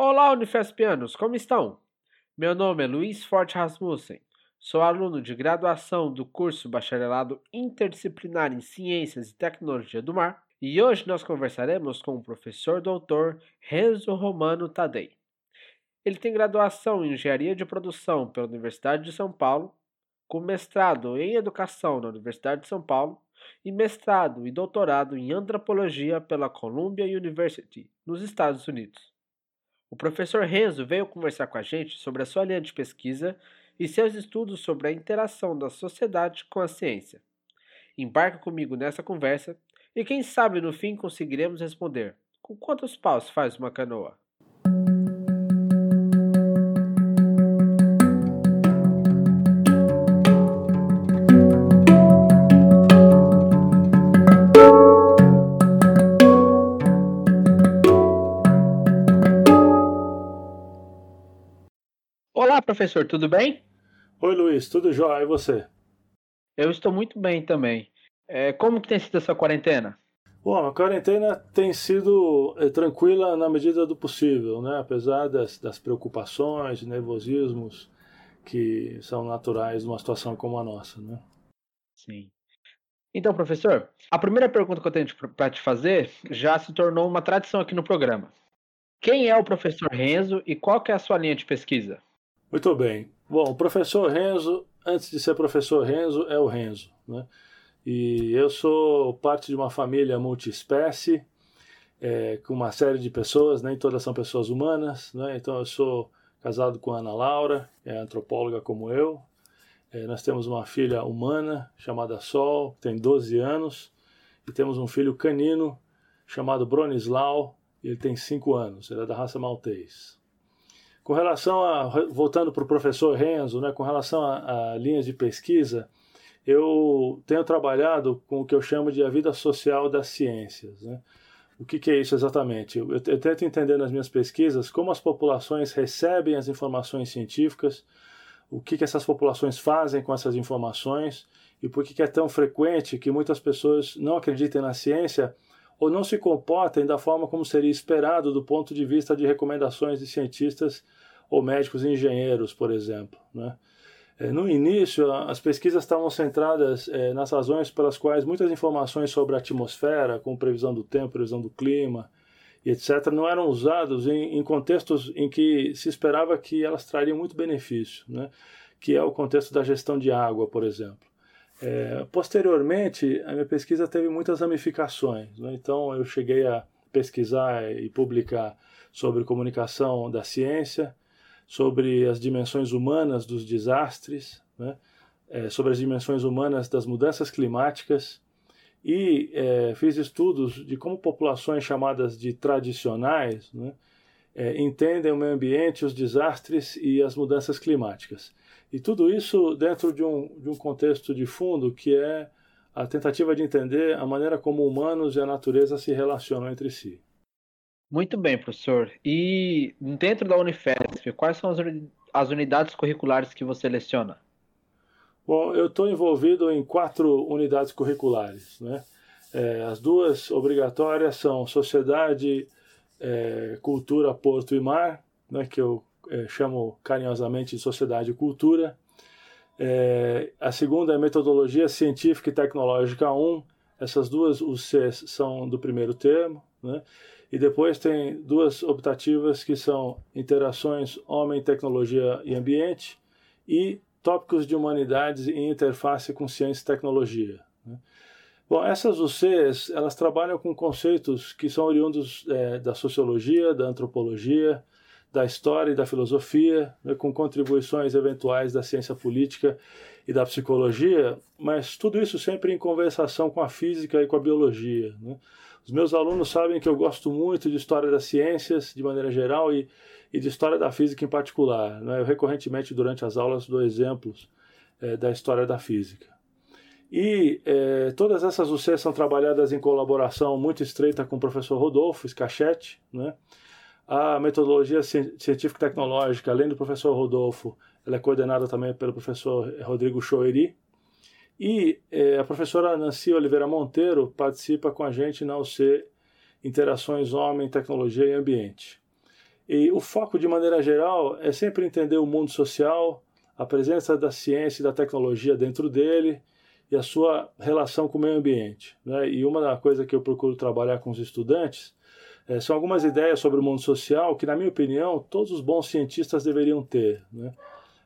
Olá, Unifespianos, como estão? Meu nome é Luiz Forte Rasmussen. Sou aluno de graduação do curso Bacharelado Interdisciplinar em Ciências e Tecnologia do Mar e hoje nós conversaremos com o professor doutor Renzo Romano Tadei. Ele tem graduação em Engenharia de Produção pela Universidade de São Paulo, com mestrado em Educação na Universidade de São Paulo e mestrado e doutorado em Antropologia pela Columbia University, nos Estados Unidos. O professor Renzo veio conversar com a gente sobre a sua linha de pesquisa e seus estudos sobre a interação da sociedade com a ciência. Embarca comigo nessa conversa e quem sabe no fim conseguiremos responder: com quantos paus faz uma canoa? Professor, tudo bem? Oi, Luiz, tudo jóia? E você? Eu estou muito bem também. É, como que tem sido a sua quarentena? Bom, a quarentena tem sido é, tranquila na medida do possível, né? apesar das, das preocupações, nervosismos que são naturais numa situação como a nossa. Né? Sim. Então, professor, a primeira pergunta que eu tenho para te fazer já se tornou uma tradição aqui no programa. Quem é o professor Renzo e qual que é a sua linha de pesquisa? Muito bem. Bom, o professor Renzo, antes de ser professor Renzo, é o Renzo. Né? E eu sou parte de uma família multiespécie, é, com uma série de pessoas, nem todas são pessoas humanas. Né? Então eu sou casado com Ana Laura, é antropóloga como eu. É, nós temos uma filha humana chamada Sol, que tem 12 anos, e temos um filho canino chamado Bronislau, ele tem 5 anos, ele é da raça maltês. Com relação a, voltando para o professor Renzo, né, com relação a, a, linhas de pesquisa, eu tenho trabalhado com o que eu chamo de a vida social das ciências. Né? O que, que, é isso exatamente? Eu, eu, tento entender nas minhas pesquisas como as populações recebem as informações científicas, o que, que essas populações fazem com essas informações e por que, que é tão frequente que muitas pessoas não acreditem na ciência ou não se comportem da forma como seria esperado do ponto de vista de recomendações de cientistas ou médicos e engenheiros, por exemplo. Né? É, no início, as pesquisas estavam centradas é, nas razões pelas quais muitas informações sobre a atmosfera, como previsão do tempo, previsão do clima etc., não eram usados em, em contextos em que se esperava que elas trariam muito benefício, né? que é o contexto da gestão de água, por exemplo. É, posteriormente, a minha pesquisa teve muitas ramificações. Né? Então, eu cheguei a pesquisar e publicar sobre comunicação da ciência, sobre as dimensões humanas dos desastres, né? é, sobre as dimensões humanas das mudanças climáticas e é, fiz estudos de como populações chamadas de tradicionais né? é, entendem o meio ambiente, os desastres e as mudanças climáticas. E tudo isso dentro de um, de um contexto de fundo que é a tentativa de entender a maneira como humanos e a natureza se relacionam entre si. Muito bem, professor. E dentro da Unifesp, quais são as unidades curriculares que você leciona? Bom, eu estou envolvido em quatro unidades curriculares. Né? É, as duas obrigatórias são Sociedade, é, Cultura, Porto e Mar, né, que eu é, chamo carinhosamente de Sociedade e Cultura. É, a segunda é Metodologia Científica e Tecnológica 1. Essas duas, os Cs, são do primeiro termo. Né? E depois tem duas optativas que são Interações Homem, Tecnologia e Ambiente e Tópicos de Humanidades e Interface com Ciência e Tecnologia. Né? Bom, essas UCs, elas trabalham com conceitos que são oriundos é, da sociologia, da antropologia, da história e da filosofia, né, com contribuições eventuais da ciência política e da psicologia, mas tudo isso sempre em conversação com a física e com a biologia. Né? Os meus alunos sabem que eu gosto muito de história das ciências, de maneira geral, e, e de história da física em particular. Né? Eu recorrentemente, durante as aulas, dou exemplos é, da história da física. E é, todas essas UCs são trabalhadas em colaboração muito estreita com o professor Rodolfo Scachetti, né? A metodologia científica e tecnológica, além do professor Rodolfo, ela é coordenada também pelo professor Rodrigo Choeri. E eh, a professora Nancy Oliveira Monteiro participa com a gente na UC Interações Homem, Tecnologia e Ambiente. E o foco, de maneira geral, é sempre entender o mundo social, a presença da ciência e da tecnologia dentro dele e a sua relação com o meio ambiente. Né? E uma coisa que eu procuro trabalhar com os estudantes é, são algumas ideias sobre o mundo social que, na minha opinião, todos os bons cientistas deveriam ter. Né?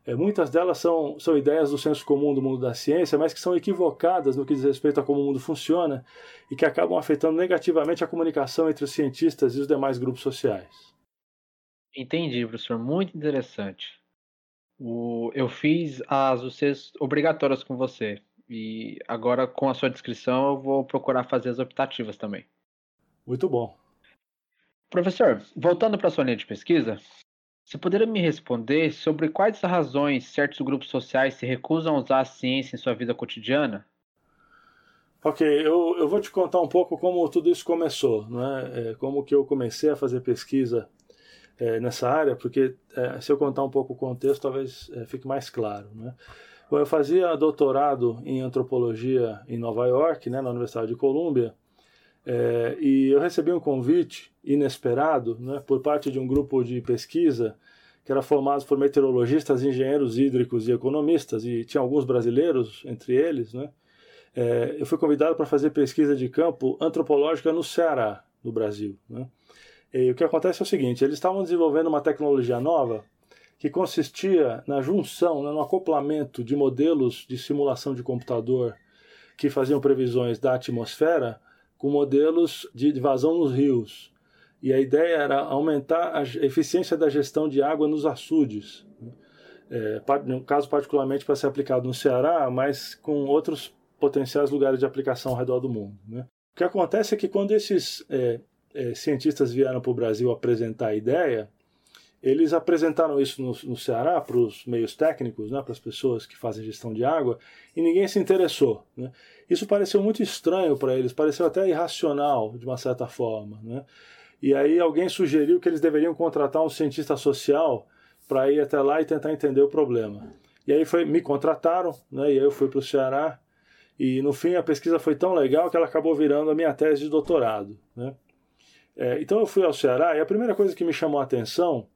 É, muitas delas são, são ideias do senso comum do mundo da ciência, mas que são equivocadas no que diz respeito a como o mundo funciona e que acabam afetando negativamente a comunicação entre os cientistas e os demais grupos sociais. Entendi, professor. Muito interessante. O, eu fiz as UCs obrigatórias com você. E agora, com a sua descrição, eu vou procurar fazer as optativas também. Muito bom. Professor, voltando para a sua linha de pesquisa, você poderia me responder sobre quais razões certos grupos sociais se recusam a usar a ciência em sua vida cotidiana? Ok, eu, eu vou te contar um pouco como tudo isso começou, né? É, como que eu comecei a fazer pesquisa é, nessa área, porque é, se eu contar um pouco o contexto, talvez é, fique mais claro, né? Bom, eu fazia doutorado em antropologia em Nova York, né, na Universidade de Colômbia, é, e eu recebi um convite inesperado né, por parte de um grupo de pesquisa que era formado por meteorologistas, engenheiros hídricos e economistas, e tinha alguns brasileiros entre eles. Né, é, eu fui convidado para fazer pesquisa de campo antropológica no Ceará, no Brasil. Né. E o que acontece é o seguinte: eles estavam desenvolvendo uma tecnologia nova que consistia na junção, né, no acoplamento de modelos de simulação de computador que faziam previsões da atmosfera com modelos de vazão nos rios. E a ideia era aumentar a eficiência da gestão de água nos açudes. Né. É, no caso particularmente para ser aplicado no Ceará, mas com outros potenciais lugares de aplicação ao redor do mundo. Né? O que acontece é que quando esses é, é, cientistas vieram para o Brasil apresentar a ideia, eles apresentaram isso no, no Ceará para os meios técnicos, né, para as pessoas que fazem gestão de água, e ninguém se interessou. Né? Isso pareceu muito estranho para eles, pareceu até irracional, de uma certa forma. Né? E aí alguém sugeriu que eles deveriam contratar um cientista social para ir até lá e tentar entender o problema. E aí foi, me contrataram, né, e aí eu fui para o Ceará, e no fim a pesquisa foi tão legal que ela acabou virando a minha tese de doutorado. Né? É, então eu fui ao Ceará e a primeira coisa que me chamou a atenção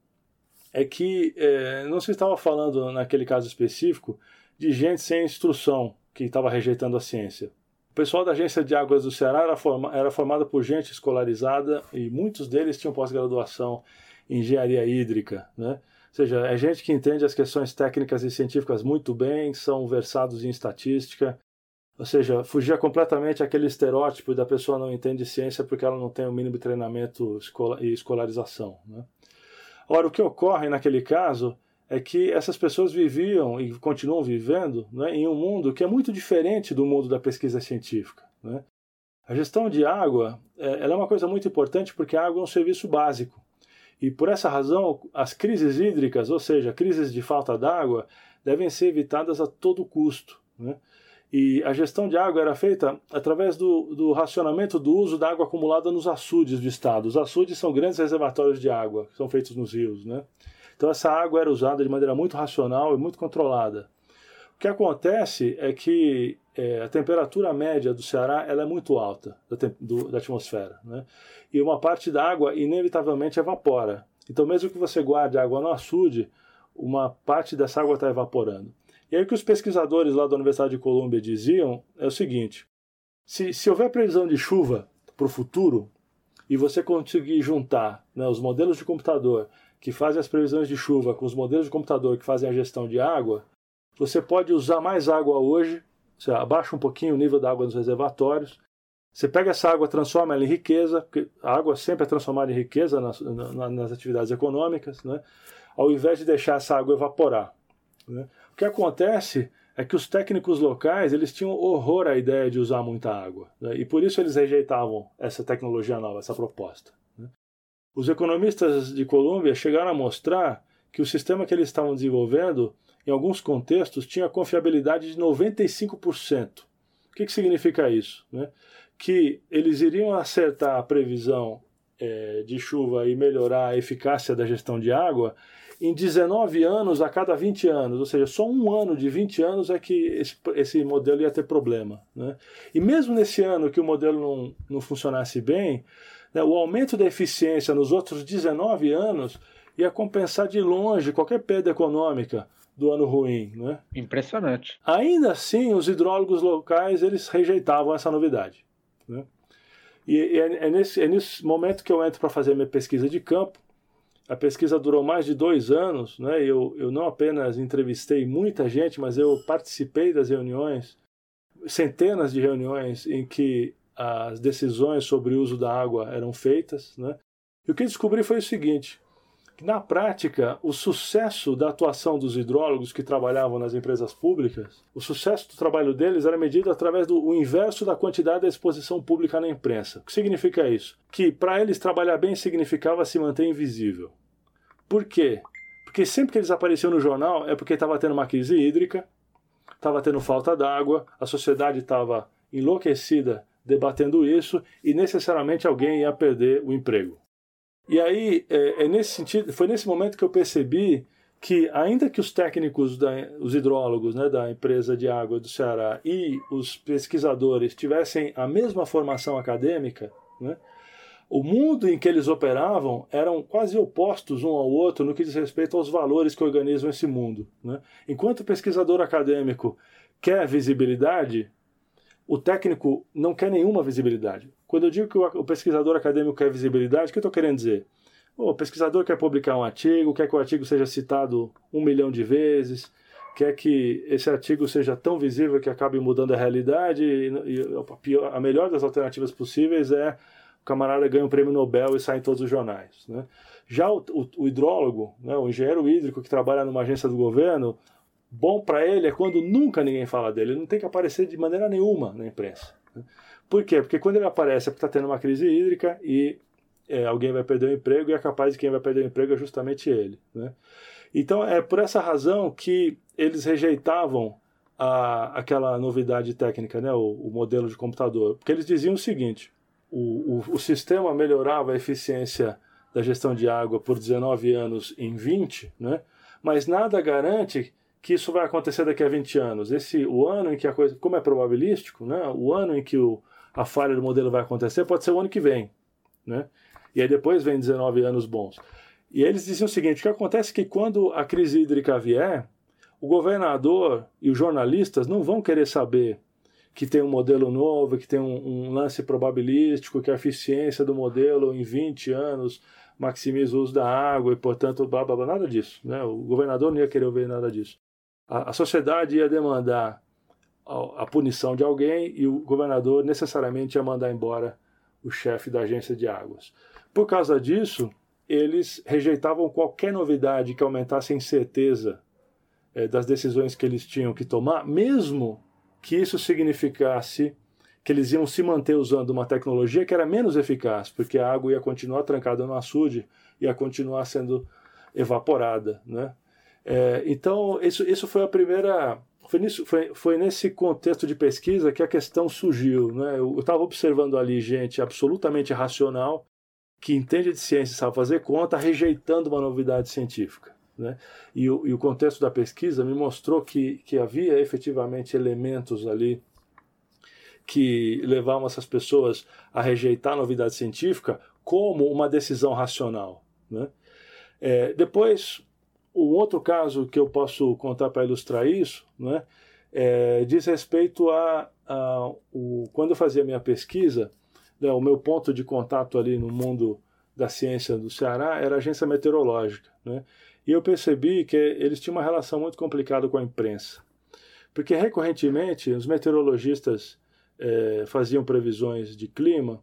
é que é, não se estava falando, naquele caso específico, de gente sem instrução que estava rejeitando a ciência. O pessoal da Agência de Águas do Ceará era, forma, era formado por gente escolarizada e muitos deles tinham pós-graduação em engenharia hídrica, né? Ou seja, é gente que entende as questões técnicas e científicas muito bem, são versados em estatística, ou seja, fugia completamente aquele estereótipo da pessoa não entende ciência porque ela não tem o mínimo treinamento e escolarização. Né? Ora, o que ocorre naquele caso é que essas pessoas viviam e continuam vivendo né, em um mundo que é muito diferente do mundo da pesquisa científica. Né? A gestão de água é, é uma coisa muito importante porque a água é um serviço básico. E por essa razão, as crises hídricas, ou seja, crises de falta d'água, devem ser evitadas a todo custo. Né? E a gestão de água era feita através do, do racionamento do uso da água acumulada nos açudes do estado. Os açudes são grandes reservatórios de água, que são feitos nos rios. Né? Então essa água era usada de maneira muito racional e muito controlada. O que acontece é que é, a temperatura média do Ceará ela é muito alta da, do, da atmosfera. Né? E uma parte da água inevitavelmente evapora. Então mesmo que você guarde água no açude, uma parte dessa água está evaporando. E aí o que os pesquisadores lá da Universidade de Colômbia diziam é o seguinte: se, se houver previsão de chuva para o futuro e você conseguir juntar né, os modelos de computador que fazem as previsões de chuva com os modelos de computador que fazem a gestão de água, você pode usar mais água hoje, você abaixa um pouquinho o nível da água nos reservatórios, você pega essa água, transforma ela em riqueza, porque a água sempre é transformada em riqueza nas, nas atividades econômicas, né? ao invés de deixar essa água evaporar. Né? O que acontece é que os técnicos locais eles tinham horror à ideia de usar muita água né? e por isso eles rejeitavam essa tecnologia nova, essa proposta. Né? Os economistas de Colômbia chegaram a mostrar que o sistema que eles estavam desenvolvendo, em alguns contextos, tinha confiabilidade de 95%. O que, que significa isso? Né? Que eles iriam acertar a previsão é, de chuva e melhorar a eficácia da gestão de água em 19 anos a cada 20 anos, ou seja, só um ano de 20 anos é que esse, esse modelo ia ter problema. Né? E mesmo nesse ano que o modelo não, não funcionasse bem, né, o aumento da eficiência nos outros 19 anos ia compensar de longe qualquer perda econômica do ano ruim. Né? Impressionante. Ainda assim, os hidrólogos locais eles rejeitavam essa novidade. Né? E é, é, nesse, é nesse momento que eu entro para fazer minha pesquisa de campo. A pesquisa durou mais de dois anos. Né? Eu, eu não apenas entrevistei muita gente, mas eu participei das reuniões, centenas de reuniões em que as decisões sobre o uso da água eram feitas. Né? E o que descobri foi o seguinte: na prática, o sucesso da atuação dos hidrólogos que trabalhavam nas empresas públicas, o sucesso do trabalho deles era medido através do inverso da quantidade da exposição pública na imprensa. O que significa isso? Que para eles trabalhar bem significava se manter invisível. Por quê? Porque sempre que eles apareciam no jornal é porque estava tendo uma crise hídrica, estava tendo falta d'água, a sociedade estava enlouquecida debatendo isso e necessariamente alguém ia perder o emprego. E aí, é, é, nesse sentido, foi nesse momento que eu percebi que, ainda que os técnicos, da, os hidrólogos né, da empresa de água do Ceará e os pesquisadores tivessem a mesma formação acadêmica, né, o mundo em que eles operavam eram quase opostos um ao outro no que diz respeito aos valores que organizam esse mundo. Né? Enquanto o pesquisador acadêmico quer visibilidade, o técnico não quer nenhuma visibilidade. Quando eu digo que o pesquisador acadêmico quer visibilidade, o que eu estou querendo dizer? o pesquisador quer publicar um artigo, quer que o artigo seja citado um milhão de vezes, quer que esse artigo seja tão visível que acabe mudando a realidade. E, a, a melhor das alternativas possíveis é o camarada ganha um prêmio Nobel e sai em todos os jornais. Né? Já o, o, o hidrólogo, né, o engenheiro hídrico que trabalha numa agência do governo, bom para ele é quando nunca ninguém fala dele, ele não tem que aparecer de maneira nenhuma na imprensa. Né? Por quê? Porque quando ele aparece é porque está tendo uma crise hídrica e é, alguém vai perder o emprego e é capaz de quem vai perder o emprego é justamente ele. Né? Então é por essa razão que eles rejeitavam a, aquela novidade técnica, né? o, o modelo de computador, porque eles diziam o seguinte: o, o, o sistema melhorava a eficiência da gestão de água por 19 anos em 20, né? mas nada garante que isso vai acontecer daqui a 20 anos. Esse o ano em que a coisa, como é probabilístico, né? O ano em que o, a falha do modelo vai acontecer pode ser o ano que vem, né? E aí depois vem 19 anos bons. E eles diziam o seguinte: o que acontece é que quando a crise hídrica vier, o governador e os jornalistas não vão querer saber que tem um modelo novo, que tem um, um lance probabilístico, que a eficiência do modelo em 20 anos maximiza o uso da água e, portanto, blá, blá, blá, nada disso. Né? O governador não ia querer ouvir nada disso. A, a sociedade ia demandar a punição de alguém e o governador necessariamente ia mandar embora o chefe da agência de águas. Por causa disso, eles rejeitavam qualquer novidade que aumentasse a incerteza é, das decisões que eles tinham que tomar, mesmo que isso significasse que eles iam se manter usando uma tecnologia que era menos eficaz, porque a água ia continuar trancada no açude, ia continuar sendo evaporada, né? É, então, isso, isso foi a primeira foi, nisso, foi, foi nesse contexto de pesquisa que a questão surgiu. Né? Eu estava observando ali gente absolutamente racional, que entende de ciência e sabe fazer conta, rejeitando uma novidade científica. Né? E, o, e o contexto da pesquisa me mostrou que, que havia efetivamente elementos ali que levavam essas pessoas a rejeitar a novidade científica como uma decisão racional. Né? É, depois, um outro caso que eu posso contar para ilustrar isso né, é, diz respeito a, a o, quando eu fazia minha pesquisa, né, o meu ponto de contato ali no mundo da ciência do Ceará era a agência meteorológica. Né, e eu percebi que eles tinham uma relação muito complicada com a imprensa. Porque recorrentemente os meteorologistas é, faziam previsões de clima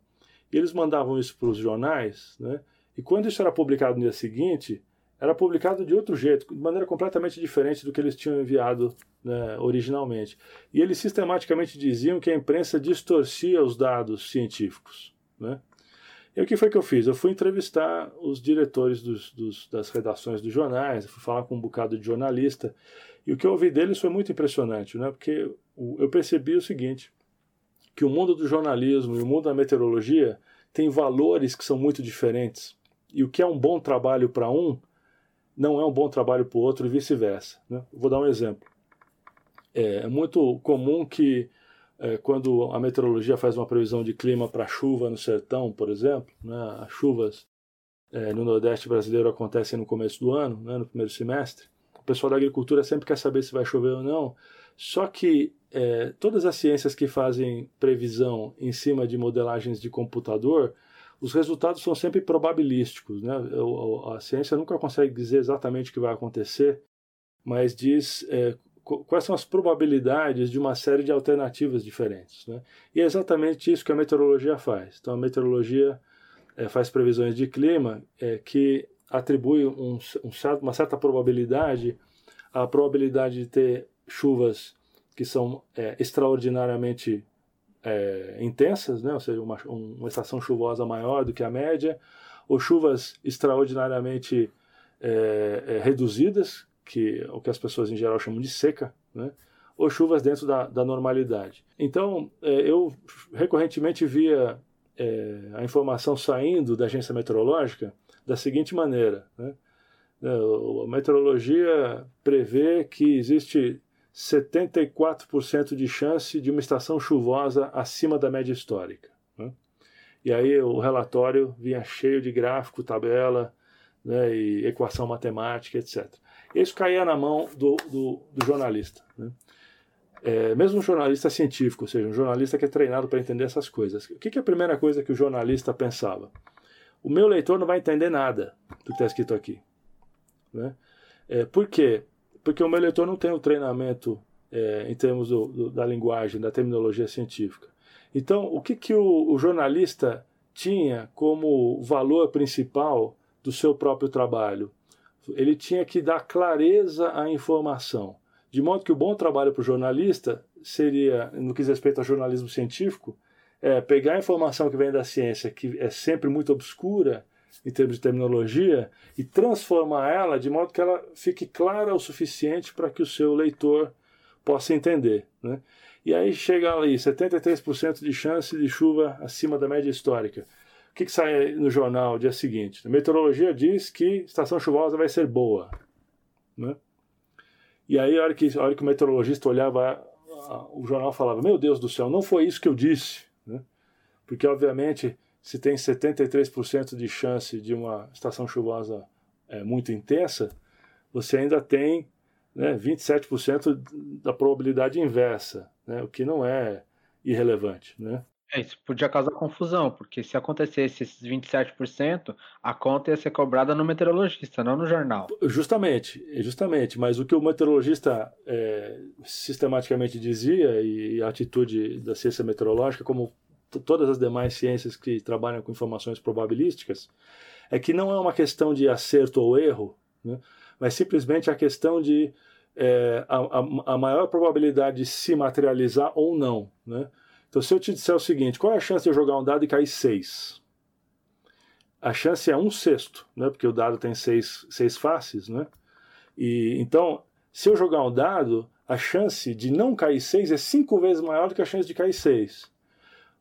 e eles mandavam isso para os jornais, né? E quando isso era publicado no dia seguinte, era publicado de outro jeito, de maneira completamente diferente do que eles tinham enviado né, originalmente. E eles sistematicamente diziam que a imprensa distorcia os dados científicos. Né? E o que foi que eu fiz? Eu fui entrevistar os diretores dos, dos, das redações dos jornais, fui falar com um bocado de jornalista, e o que eu ouvi deles foi muito impressionante, né? porque eu percebi o seguinte, que o mundo do jornalismo e o mundo da meteorologia tem valores que são muito diferentes. E o que é um bom trabalho para um não é um bom trabalho para o outro e vice-versa. Né? Vou dar um exemplo. É, é muito comum que é, quando a meteorologia faz uma previsão de clima para chuva no sertão, por exemplo, né, as chuvas é, no Nordeste brasileiro acontecem no começo do ano, né, no primeiro semestre. O pessoal da agricultura sempre quer saber se vai chover ou não. Só que é, todas as ciências que fazem previsão em cima de modelagens de computador, os resultados são sempre probabilísticos. Né? A ciência nunca consegue dizer exatamente o que vai acontecer, mas diz é, quais são as probabilidades de uma série de alternativas diferentes. Né? E é exatamente isso que a meteorologia faz. Então, a meteorologia é, faz previsões de clima é, que atribui um, um certo, uma certa probabilidade à probabilidade de ter chuvas que são é, extraordinariamente é, intensas, né? ou seja, uma, uma, estação chuvosa maior do que a média, ou chuvas extraordinariamente é, é, reduzidas, que o que as pessoas em geral chamam de seca, né? ou chuvas dentro da, da normalidade. Então, é, eu recorrentemente via é, a informação saindo da agência meteorológica da seguinte maneira: né? a meteorologia prevê que existe 74% de chance de uma estação chuvosa acima da média histórica. Né? E aí o relatório vinha cheio de gráfico, tabela né, e equação matemática, etc. Isso caía na mão do, do, do jornalista. Né? É, mesmo um jornalista científico, ou seja, um jornalista que é treinado para entender essas coisas. O que, que é a primeira coisa que o jornalista pensava? O meu leitor não vai entender nada do que está escrito aqui. Né? É, por quê? Porque o meu leitor não tem o treinamento é, em termos do, do, da linguagem, da terminologia científica. Então, o que, que o, o jornalista tinha como valor principal do seu próprio trabalho? Ele tinha que dar clareza à informação. De modo que o bom trabalho para o jornalista seria, no que diz respeito ao jornalismo científico, é pegar a informação que vem da ciência, que é sempre muito obscura em termos de terminologia, e transformar ela de modo que ela fique clara o suficiente para que o seu leitor possa entender. Né? E aí chega ali, 73% de chance de chuva acima da média histórica. O que, que sai no jornal dia seguinte? A meteorologia diz que estação chuvosa vai ser boa. Né? E aí, a hora que, a hora que o meteorologista olhava, o jornal falava: Meu Deus do céu, não foi isso que eu disse. Né? Porque, obviamente, se tem 73% de chance de uma estação chuvosa é, muito intensa, você ainda tem né, 27% da probabilidade inversa, né, o que não é irrelevante. Né? É, isso podia causar confusão, porque se acontecesse esses 27%, a conta ia ser cobrada no meteorologista, não no jornal. Justamente, justamente. Mas o que o meteorologista é, sistematicamente dizia, e a atitude da ciência meteorológica, como todas as demais ciências que trabalham com informações probabilísticas, é que não é uma questão de acerto ou erro, né, mas simplesmente a questão de é, a, a, a maior probabilidade de se materializar ou não. Né? Então, se eu te disser o seguinte, qual é a chance de eu jogar um dado e cair 6? A chance é um sexto, né? porque o dado tem seis, seis faces. Né? E, então, se eu jogar um dado, a chance de não cair 6 é cinco vezes maior do que a chance de cair 6.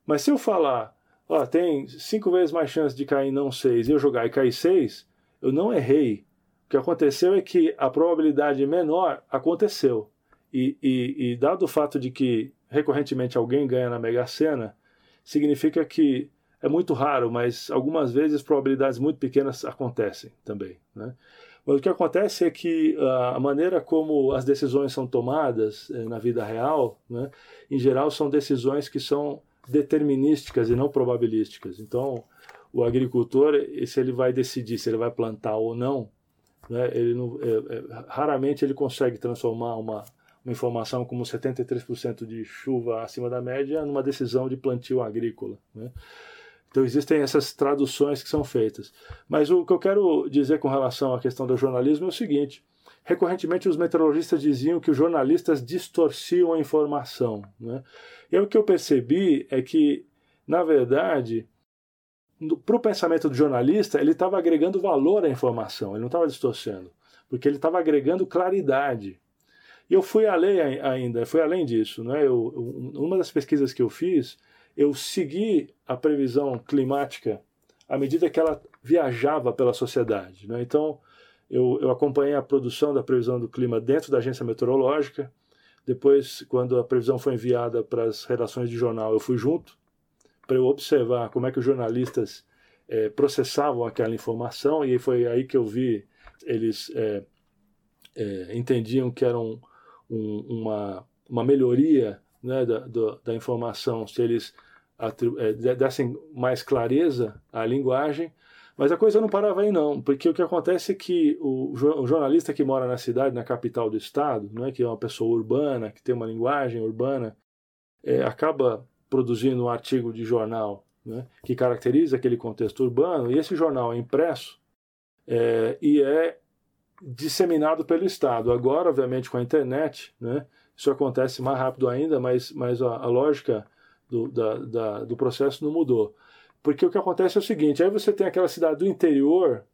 Mas se eu falar, ó, tem cinco vezes mais chance de cair não 6 e eu jogar e cair 6, eu não errei. O que aconteceu é que a probabilidade menor aconteceu. E, e, e dado o fato de que recorrentemente alguém ganha na Mega Sena, significa que é muito raro, mas algumas vezes probabilidades muito pequenas acontecem também. Né? Mas o que acontece é que uh, a maneira como as decisões são tomadas eh, na vida real, né, em geral, são decisões que são determinísticas e não probabilísticas. Então, o agricultor, se ele vai decidir se ele vai plantar ou não, né, ele não, é, é, raramente ele consegue transformar uma uma informação como 73% de chuva acima da média numa decisão de plantio agrícola. Né? Então existem essas traduções que são feitas. Mas o que eu quero dizer com relação à questão do jornalismo é o seguinte: recorrentemente os meteorologistas diziam que os jornalistas distorciam a informação. Né? E o que eu percebi é que, na verdade, para o pensamento do jornalista, ele estava agregando valor à informação, ele não estava distorcendo, porque ele estava agregando claridade. E eu fui além ainda, fui além disso. Né? Eu, uma das pesquisas que eu fiz, eu segui a previsão climática à medida que ela viajava pela sociedade. Né? Então, eu, eu acompanhei a produção da previsão do clima dentro da agência meteorológica, Depois, quando a previsão foi enviada para as redações de jornal, eu fui junto para eu observar como é que os jornalistas é, processavam aquela informação. E foi aí que eu vi eles é, é, entendiam que era um, um, uma, uma melhoria né, da, do, da informação se eles é, dessem mais clareza à linguagem, mas a coisa não parava aí não, porque o que acontece é que o, o jornalista que mora na cidade, na capital do estado, né, que é uma pessoa urbana, que tem uma linguagem urbana, é, acaba produzindo um artigo de jornal né, que caracteriza aquele contexto urbano, e esse jornal é impresso é, e é disseminado pelo Estado. Agora, obviamente, com a internet, né, isso acontece mais rápido ainda, mas, mas a, a lógica do, da, da, do processo não mudou. Porque o que acontece é o seguinte: aí você tem aquela cidade do interior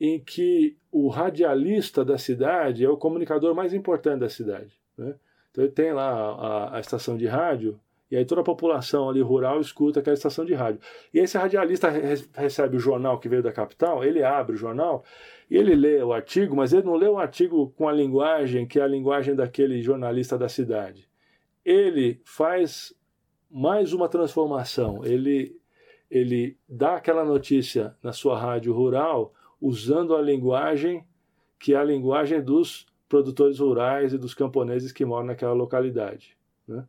em que o radialista da cidade é o comunicador mais importante da cidade. Né? Então ele tem lá a, a, estação de rádio e aí toda a população ali rural escuta aquela estação de rádio. E esse radialista re recebe o jornal que veio da capital, ele abre o jornal e ele lê o artigo, mas ele não lê o artigo com a linguagem que é a linguagem daquele jornalista da cidade. Ele faz mais uma transformação. Ele, ele dá aquela notícia na sua rádio rural usando a linguagem que é a linguagem dos produtores rurais e dos camponeses que moram naquela localidade. Né?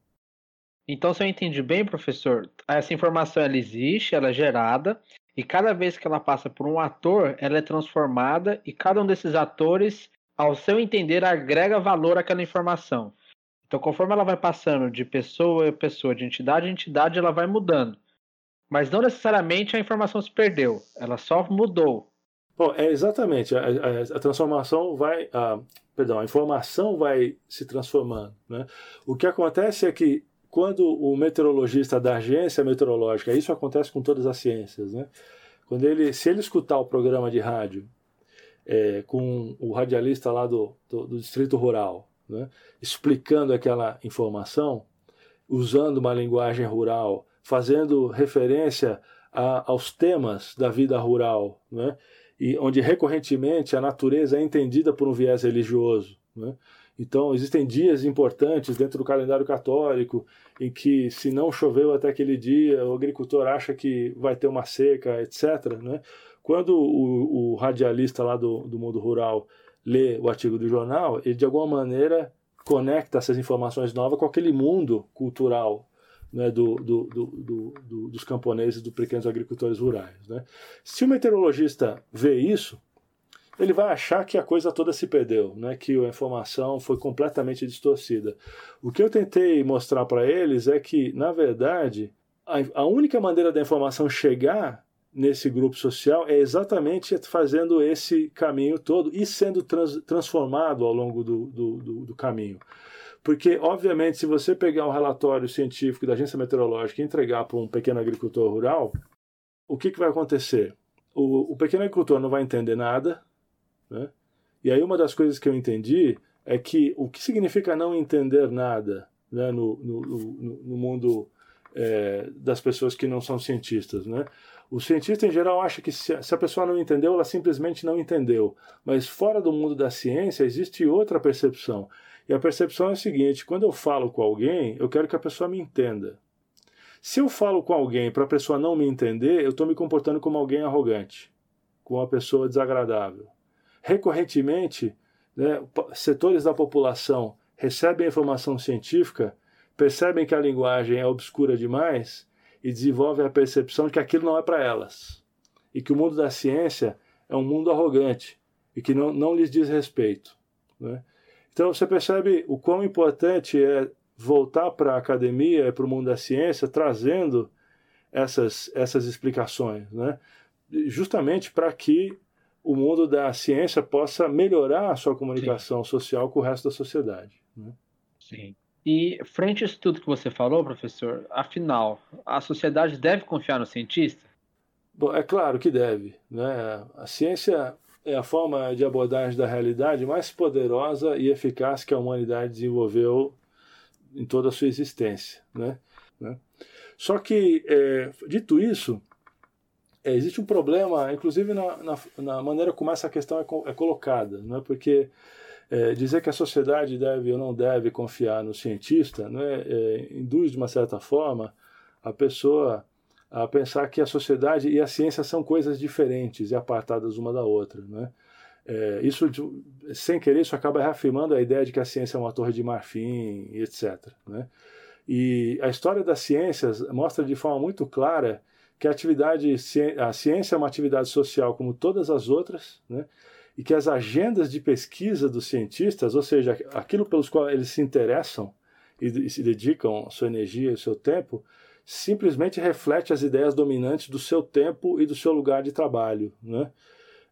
Então, se eu entendi bem, professor, essa informação ela existe, ela é gerada, e cada vez que ela passa por um ator, ela é transformada, e cada um desses atores, ao seu entender, agrega valor àquela informação. Então, conforme ela vai passando de pessoa a pessoa, de entidade a entidade, ela vai mudando. Mas não necessariamente a informação se perdeu, ela só mudou. Bom, é exatamente. A, a, a transformação vai. A, perdão, a informação vai se transformando. Né? O que acontece é que quando o meteorologista da agência meteorológica, isso acontece com todas as ciências, né? Quando ele, se ele escutar o programa de rádio é, com o radialista lá do, do, do distrito rural, né, explicando aquela informação, usando uma linguagem rural, fazendo referência a, aos temas da vida rural, né, e onde recorrentemente a natureza é entendida por um viés religioso. Né. Então, existem dias importantes dentro do calendário católico em que, se não choveu até aquele dia, o agricultor acha que vai ter uma seca, etc. Né? Quando o, o radialista lá do, do mundo rural lê o artigo do jornal, ele de alguma maneira conecta essas informações novas com aquele mundo cultural né, do, do, do, dos camponeses, dos pequenos agricultores rurais. Né? Se o meteorologista vê isso, ele vai achar que a coisa toda se perdeu, né? que a informação foi completamente distorcida. O que eu tentei mostrar para eles é que, na verdade, a, a única maneira da informação chegar nesse grupo social é exatamente fazendo esse caminho todo e sendo trans, transformado ao longo do, do, do, do, caminho. Porque, obviamente, se você pegar um relatório científico da agência meteorológica e entregar para um pequeno agricultor rural, o que, que vai acontecer? O, o pequeno agricultor não vai entender nada, né? e aí uma das coisas que eu entendi é que o que significa não entender nada né, no, no, no, no mundo é, das pessoas que não são cientistas, né? O cientista, em geral, acha que se a pessoa não entendeu, ela simplesmente não entendeu. Mas fora do mundo da ciência, existe outra percepção. E a percepção é a seguinte: quando eu falo com alguém, eu quero que a pessoa me entenda. Se eu falo com alguém para a pessoa não me entender, eu estou me comportando como alguém arrogante, como uma pessoa desagradável. Recorrentemente, né, setores da população recebem informação científica, percebem que a linguagem é obscura demais e desenvolvem a percepção de que aquilo não é para elas. E que o mundo da ciência é um mundo arrogante e que não, não lhes diz respeito. Né? Então você percebe o quão importante é voltar para a academia, para o mundo da ciência, trazendo essas, essas explicações, né? justamente para que o mundo da ciência possa melhorar a sua comunicação Sim. social com o resto da sociedade. Né? Sim. E frente a isso tudo que você falou, professor, afinal, a sociedade deve confiar no cientista? Bom, é claro que deve. Né? A ciência é a forma de abordagem da realidade mais poderosa e eficaz que a humanidade desenvolveu em toda a sua existência. Né? né? Só que, é, dito isso, é, existe um problema, inclusive na, na, na, maneira como essa questão é, é colocada, né? porque É, dizer que a sociedade deve ou não deve confiar no cientista não é, é, induz, de uma certa forma, a pessoa a pensar que a sociedade e a ciência são coisas diferentes e apartadas uma da outra. Né? É, isso, sem querer, isso acaba reafirmando a ideia de que a ciência é uma torre de marfim, etc. Né? E a história das ciências mostra de forma muito clara que a atividade, a ciência é uma atividade social como todas as outras, né? e que as agendas de pesquisa dos cientistas, ou seja, aquilo pelos quais eles se interessam e se dedicam sua energia e seu tempo, simplesmente reflete as ideias dominantes do seu tempo e do seu lugar de trabalho. Né?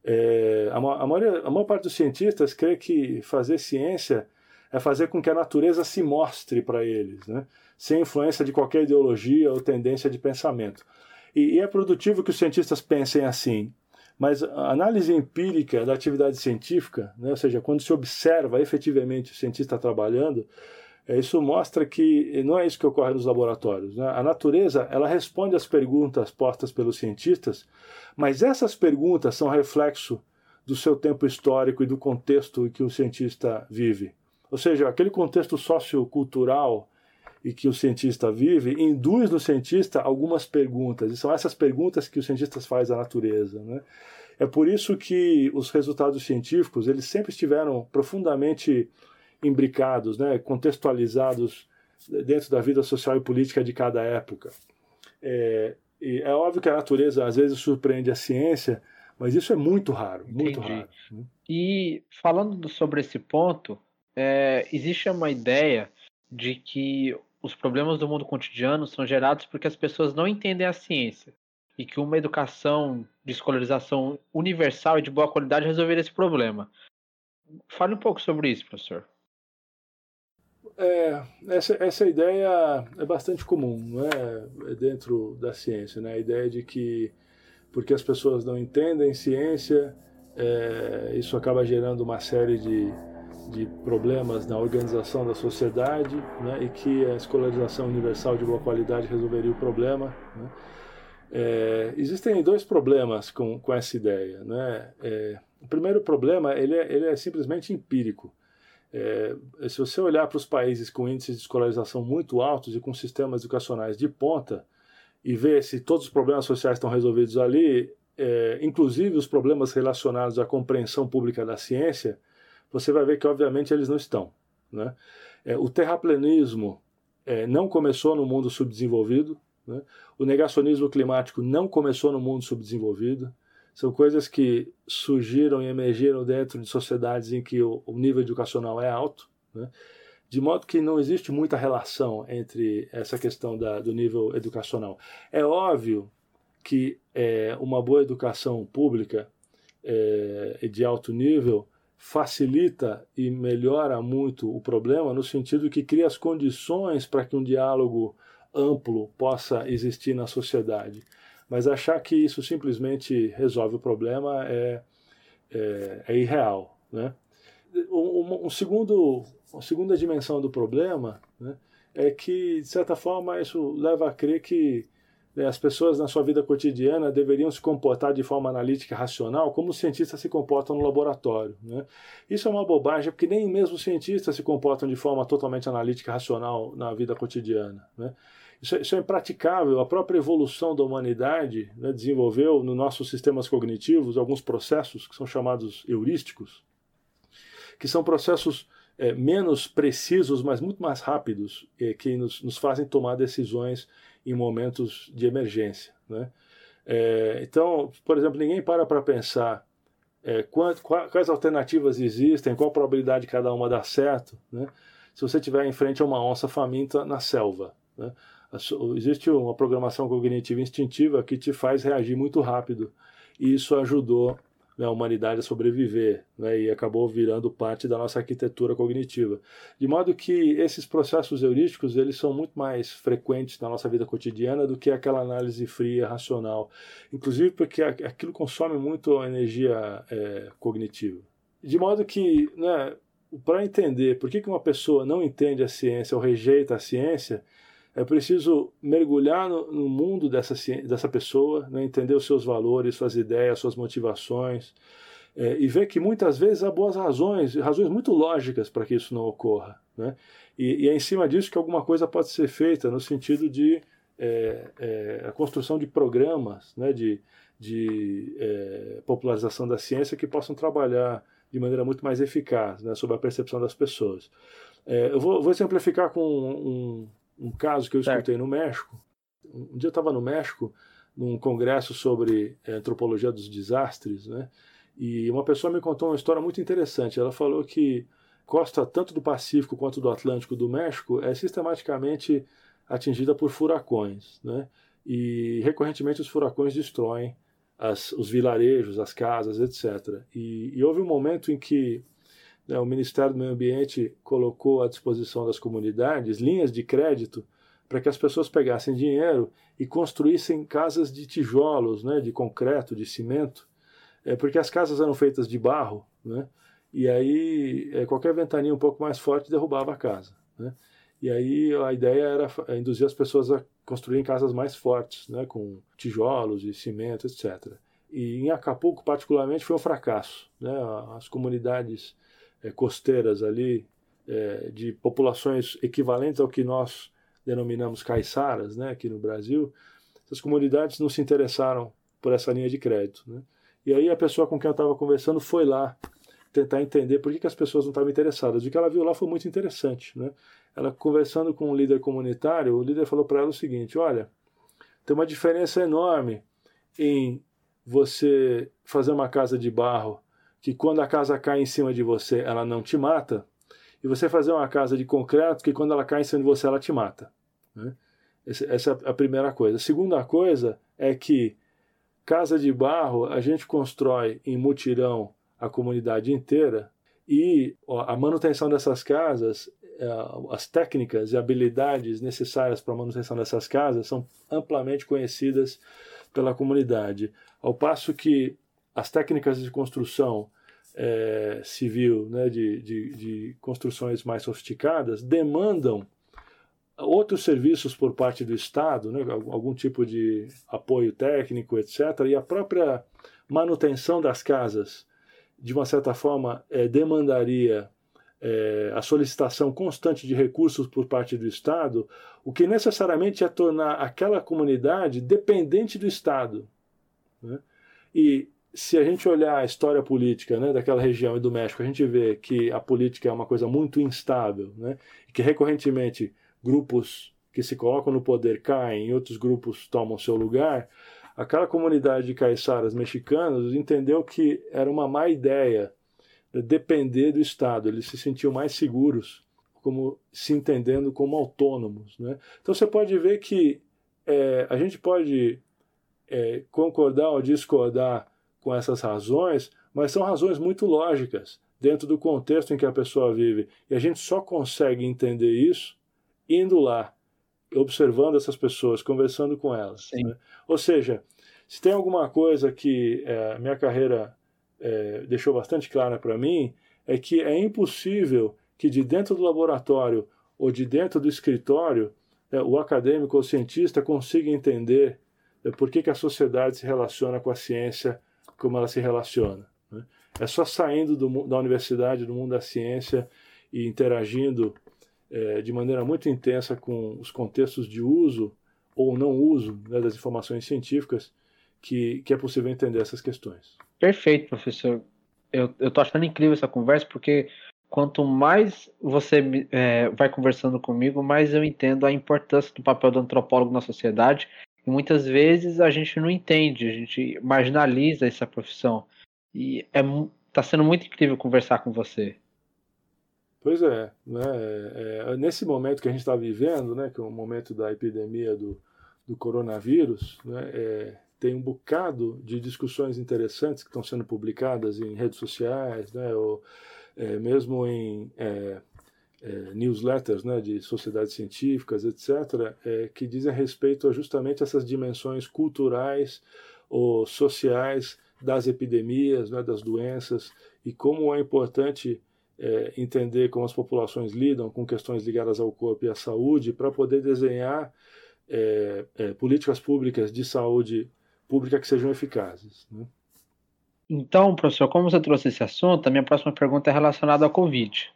É, a, a, maioria, a maior parte dos cientistas crê que fazer ciência é fazer com que a natureza se mostre para eles, né? sem influência de qualquer ideologia ou tendência de pensamento. E, e é produtivo que os cientistas pensem assim, mas a análise empírica da atividade científica, né, ou seja, quando se observa efetivamente o cientista trabalhando, isso mostra que não é isso que ocorre nos laboratórios. Né? A natureza ela responde às perguntas postas pelos cientistas, mas essas perguntas são reflexo do seu tempo histórico e do contexto em que o cientista vive. Ou seja, aquele contexto sociocultural e que o cientista vive induz no cientista algumas perguntas, e são essas perguntas que os cientistas faz à natureza. Né? É por isso que os resultados científicos eles sempre estiveram profundamente imbricados, né, contextualizados dentro da vida social e política de cada época. É, é óbvio que a natureza às vezes surpreende a ciência, mas isso é muito raro, muito Entendi. raro. Né? E falando sobre esse ponto, é, existe uma ideia de que os problemas do mundo cotidiano são gerados porque as pessoas não entendem a ciência e que uma educação de escolarização universal e de boa qualidade resolveria esse problema. Fale um pouco sobre isso, professor. É, essa, essa ideia é bastante comum não é? dentro da ciência, né? a ideia de que porque as pessoas não entendem ciência, é, isso acaba gerando uma série de, de problemas na organização da sociedade né? e que a escolarização universal de boa qualidade resolveria o problema. Né? É, existem dois problemas com, com essa ideia. Né? É, o primeiro problema ele é, ele é simplesmente empírico. É, se você olhar para os países com índices de escolarização muito altos e com sistemas educacionais de ponta e ver se todos os problemas sociais estão resolvidos ali, é, inclusive os problemas relacionados à compreensão pública da ciência, você vai ver que, obviamente, eles não estão. Né? É, o terraplanismo é, não começou no mundo subdesenvolvido, né? o negacionismo climático não começou no mundo subdesenvolvido, são coisas que surgiram e emergiram dentro de sociedades em que o, o nível educacional é alto, né? de modo que não existe muita relação entre essa questão da, do nível educacional. É óbvio que é, uma boa educação pública é, de alto nível facilita e melhora muito o problema no sentido que cria as condições para que um diálogo amplo possa existir na sociedade. Mas achar que isso simplesmente resolve o problema é, é, é irreal. Né? Um, um, segundo, uma segunda dimensão do problema né, é que, de certa forma, isso leva a crer que né, as pessoas na sua vida cotidiana deveriam se comportar de forma analítica racional como os cientistas se comportam no laboratório. Né? Isso é uma bobagem, porque nem mesmo os cientistas se comportam de forma totalmente analítica racional na vida cotidiana. Né? Isso, é, isso é impraticável. A própria evolução da humanidade né, desenvolveu nos nossos sistemas cognitivos alguns processos que são chamados heurísticos, que são processos é, menos precisos, mas muito mais rápidos, é, que nos, nos, fazem tomar decisões em momentos de emergência. Né? É, então, por exemplo, ninguém para para pensar é, quais alternativas existem, qual a probabilidade de cada uma dar certo, né? se você estiver em frente a uma onça faminta na selva. Né? Existe uma programação cognitiva instintiva que te faz reagir muito rápido. E isso ajudou né, a humanidade a sobreviver né, e acabou virando parte da nossa arquitetura cognitiva. De modo que esses processos heurísticos eles são muito mais frequentes na nossa vida cotidiana do que aquela análise fria, racional. Inclusive porque aquilo consome muito energia é, cognitiva. De modo que, né, para entender por que, que uma pessoa não entende a ciência ou rejeita a ciência, é preciso mergulhar no, no mundo dessa, dessa pessoa, né, entender os seus valores, suas ideias, suas motivações, é, e ver que muitas vezes há boas razões, razões muito lógicas para que isso não ocorra. Né? E, e, é em cima disso que alguma coisa pode ser feita no sentido de é, é, a construção de programas né, de, de é, popularização da ciência que possam trabalhar de maneira muito mais eficaz né, sobre a percepção das pessoas. É, eu vou, vou, exemplificar com um, um, caso que eu escutei no México. Um dia eu estava no México num congresso sobre é, antropologia dos desastres, né? E uma pessoa me contou uma história muito interessante. Ela falou que costa tanto do Pacífico quanto do Atlântico do México é sistematicamente atingida por furacões, né? E recorrentemente os furacões destroem as, os vilarejos, as casas, etc. E, e houve um momento em que né, o Ministério do Meio Ambiente colocou à disposição das comunidades linhas de crédito para que as pessoas pegassem dinheiro e construíssem casas de tijolos, né, de concreto, de cimento, é, porque as casas eram feitas de barro, né, e aí é, qualquer ventania um pouco mais forte derrubava a casa. Né, e aí a ideia era é, induzir as pessoas a construírem casas mais fortes, né, com tijolos e cimento, etc. E em Acapulco, particularmente, foi um fracasso. Né, as comunidades é, costeiras ali, é, de populações equivalentes ao que nós denominamos caiçaras, né, aqui no Brasil, essas comunidades não se interessaram por essa linha de crédito. Né? E aí a pessoa com quem eu estava conversando foi lá tentar entender por que, que as pessoas não estavam interessadas. O que ela viu lá foi muito interessante. Né? Ela conversando com um líder comunitário, o líder falou para ela o seguinte: olha, tem uma diferença enorme em você fazer uma casa de barro que quando a casa cai em cima de você ela não te mata e você fazer uma casa de concreto que quando ela cai em cima de você ela te mata. Né? Essa é a primeira coisa. A segunda coisa é que casa de barro a gente constrói em mutirão a comunidade inteira e a manutenção dessas casas, é, as técnicas e habilidades necessárias para a manutenção dessas casas são amplamente conhecidas pela comunidade. Ao passo que as técnicas de construção é, civil, né, de, de, de construções mais sofisticadas, demandam outros serviços por parte do Estado, né, algum tipo de apoio técnico, etc., e a própria manutenção das casas, de uma certa forma, é, demandaria é, a solicitação constante de recursos por parte do Estado, o que necessariamente é tornar aquela comunidade dependente do Estado. Né? E se a gente olhar a história política né, daquela região e do México, a gente vê que a política é uma coisa muito instável, né, que recorrentemente grupos que se colocam no poder caem e outros grupos tomam seu lugar, aquela comunidade de caiçaras mexicanos entendeu que era uma má ideia depender do Estado, eles se sentiam mais seguros, como se entendendo como autônomos. Né? Então você pode ver que é, a gente pode é, concordar ou discordar com essas razões, mas são razões muito lógicas dentro do contexto em que a pessoa vive. E a gente só consegue entender isso indo lá, observando essas pessoas, conversando com elas. Né? Ou seja, se tem alguma coisa que é, minha carreira é, deixou bastante clara para mim, é que é impossível que de dentro do laboratório ou de dentro do escritório é, o acadêmico ou cientista consiga entender é, por que, que a sociedade se relaciona com a ciência como ela se relaciona. Né? É só saindo do, da universidade, do mundo da ciência e interagindo é, de maneira muito intensa com os contextos de uso ou não uso né, das informações científicas que, que é possível entender essas questões. Perfeito, professor. Eu, tô achando incrível essa conversa porque quanto mais você é, vai conversando comigo, mais eu entendo a importância do papel do antropólogo na sociedade muitas vezes a gente não entende, a gente marginaliza essa profissão. E é, tá sendo muito incrível conversar com você. Pois é, né? É, é nesse momento que a gente está vivendo, né, que é o momento da epidemia do, do coronavírus, né, é, tem um bocado de discussões interessantes que estão sendo publicadas em redes sociais, né, ou é, mesmo em é, newsletters né, de sociedades científicas, etc., é, que dizem respeito a justamente essas dimensões culturais ou sociais das epidemias, né, das doenças, e como é importante é, entender como as populações lidam com questões ligadas ao corpo e à saúde para poder desenhar políticas públicas de saúde pública que sejam eficazes. Né? Então, professor, como você trouxe esse assunto, a minha próxima pergunta é relacionada ao Covid.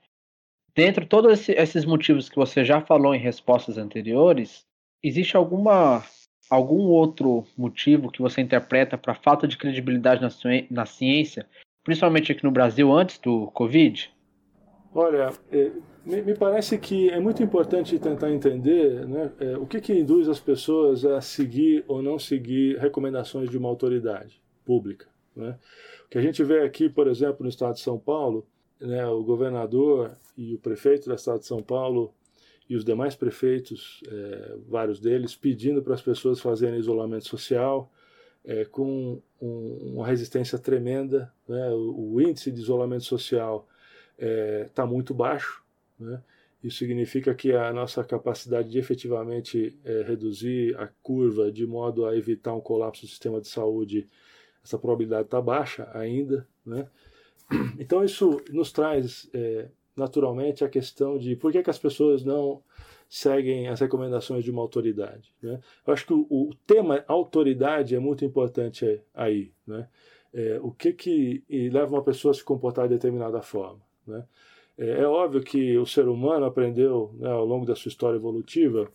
Dentro de todos esse, esses motivos que você já falou em respostas anteriores, existe alguma algum outro motivo que você interpreta para falta de credibilidade na, na ciência, principalmente aqui no Brasil antes do Covid? Olha, é, me, parece que é muito importante tentar entender né, é, o que, que induz as pessoas a seguir ou não seguir recomendações de uma autoridade pública. Né? O que a gente vê aqui, por exemplo, no estado de São Paulo, né, o governador e o prefeito do estado de São Paulo e os demais prefeitos, é, vários deles, pedindo para as pessoas fazerem isolamento social, é, com um, uma resistência tremenda. Né? O, o, índice de isolamento social está é, tá muito baixo. Né? Isso significa que a nossa capacidade de efetivamente é, reduzir a curva de modo a evitar um colapso do sistema de saúde, essa probabilidade está baixa ainda. Né? Então, isso nos traz é, naturalmente a questão de por que, que as pessoas não seguem as recomendações de uma autoridade. Né? Eu acho que o, o, tema autoridade é muito importante aí. Né? É, o que, que leva uma pessoa a se comportar de determinada forma. Né? É, é, óbvio que o ser humano aprendeu né, ao longo da sua história evolutiva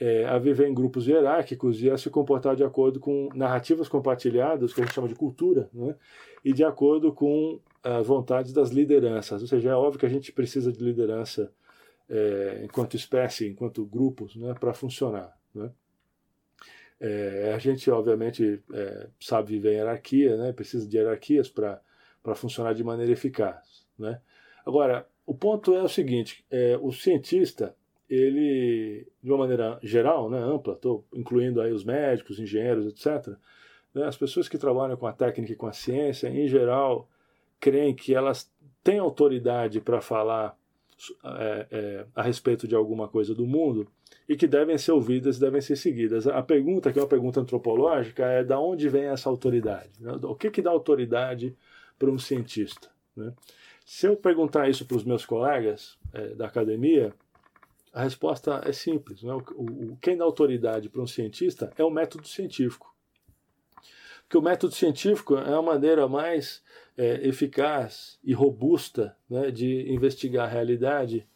é, a viver em grupos hierárquicos e a se comportar de acordo com narrativas compartilhadas, que a gente chama de cultura, né? e de acordo com as vontades das lideranças. Ou seja, é óbvio que a gente precisa de liderança é, enquanto espécie, enquanto grupos, né, para funcionar. Né? É, a gente, obviamente, é, sabe viver em hierarquia, né, precisa de hierarquias para funcionar de maneira eficaz. Né? Agora, o ponto é o seguinte: é, o cientista, ele, de uma maneira geral, né, ampla, estou incluindo aí os médicos, engenheiros, etc., né, as pessoas que trabalham com a técnica e com a ciência, em geral, creem que elas têm autoridade para falar é, é, a respeito de alguma coisa do mundo e que devem ser ouvidas, devem ser seguidas. A pergunta, que é uma pergunta antropológica, é da onde vem essa autoridade? Né? O que, que dá autoridade para um cientista? Né? Se eu perguntar isso para os meus colegas é, da academia, a resposta é simples. Né? O, o, quem dá autoridade para um cientista é o método científico. Porque o método científico é a maneira mais é, eficaz e robusta né, de investigar a realidade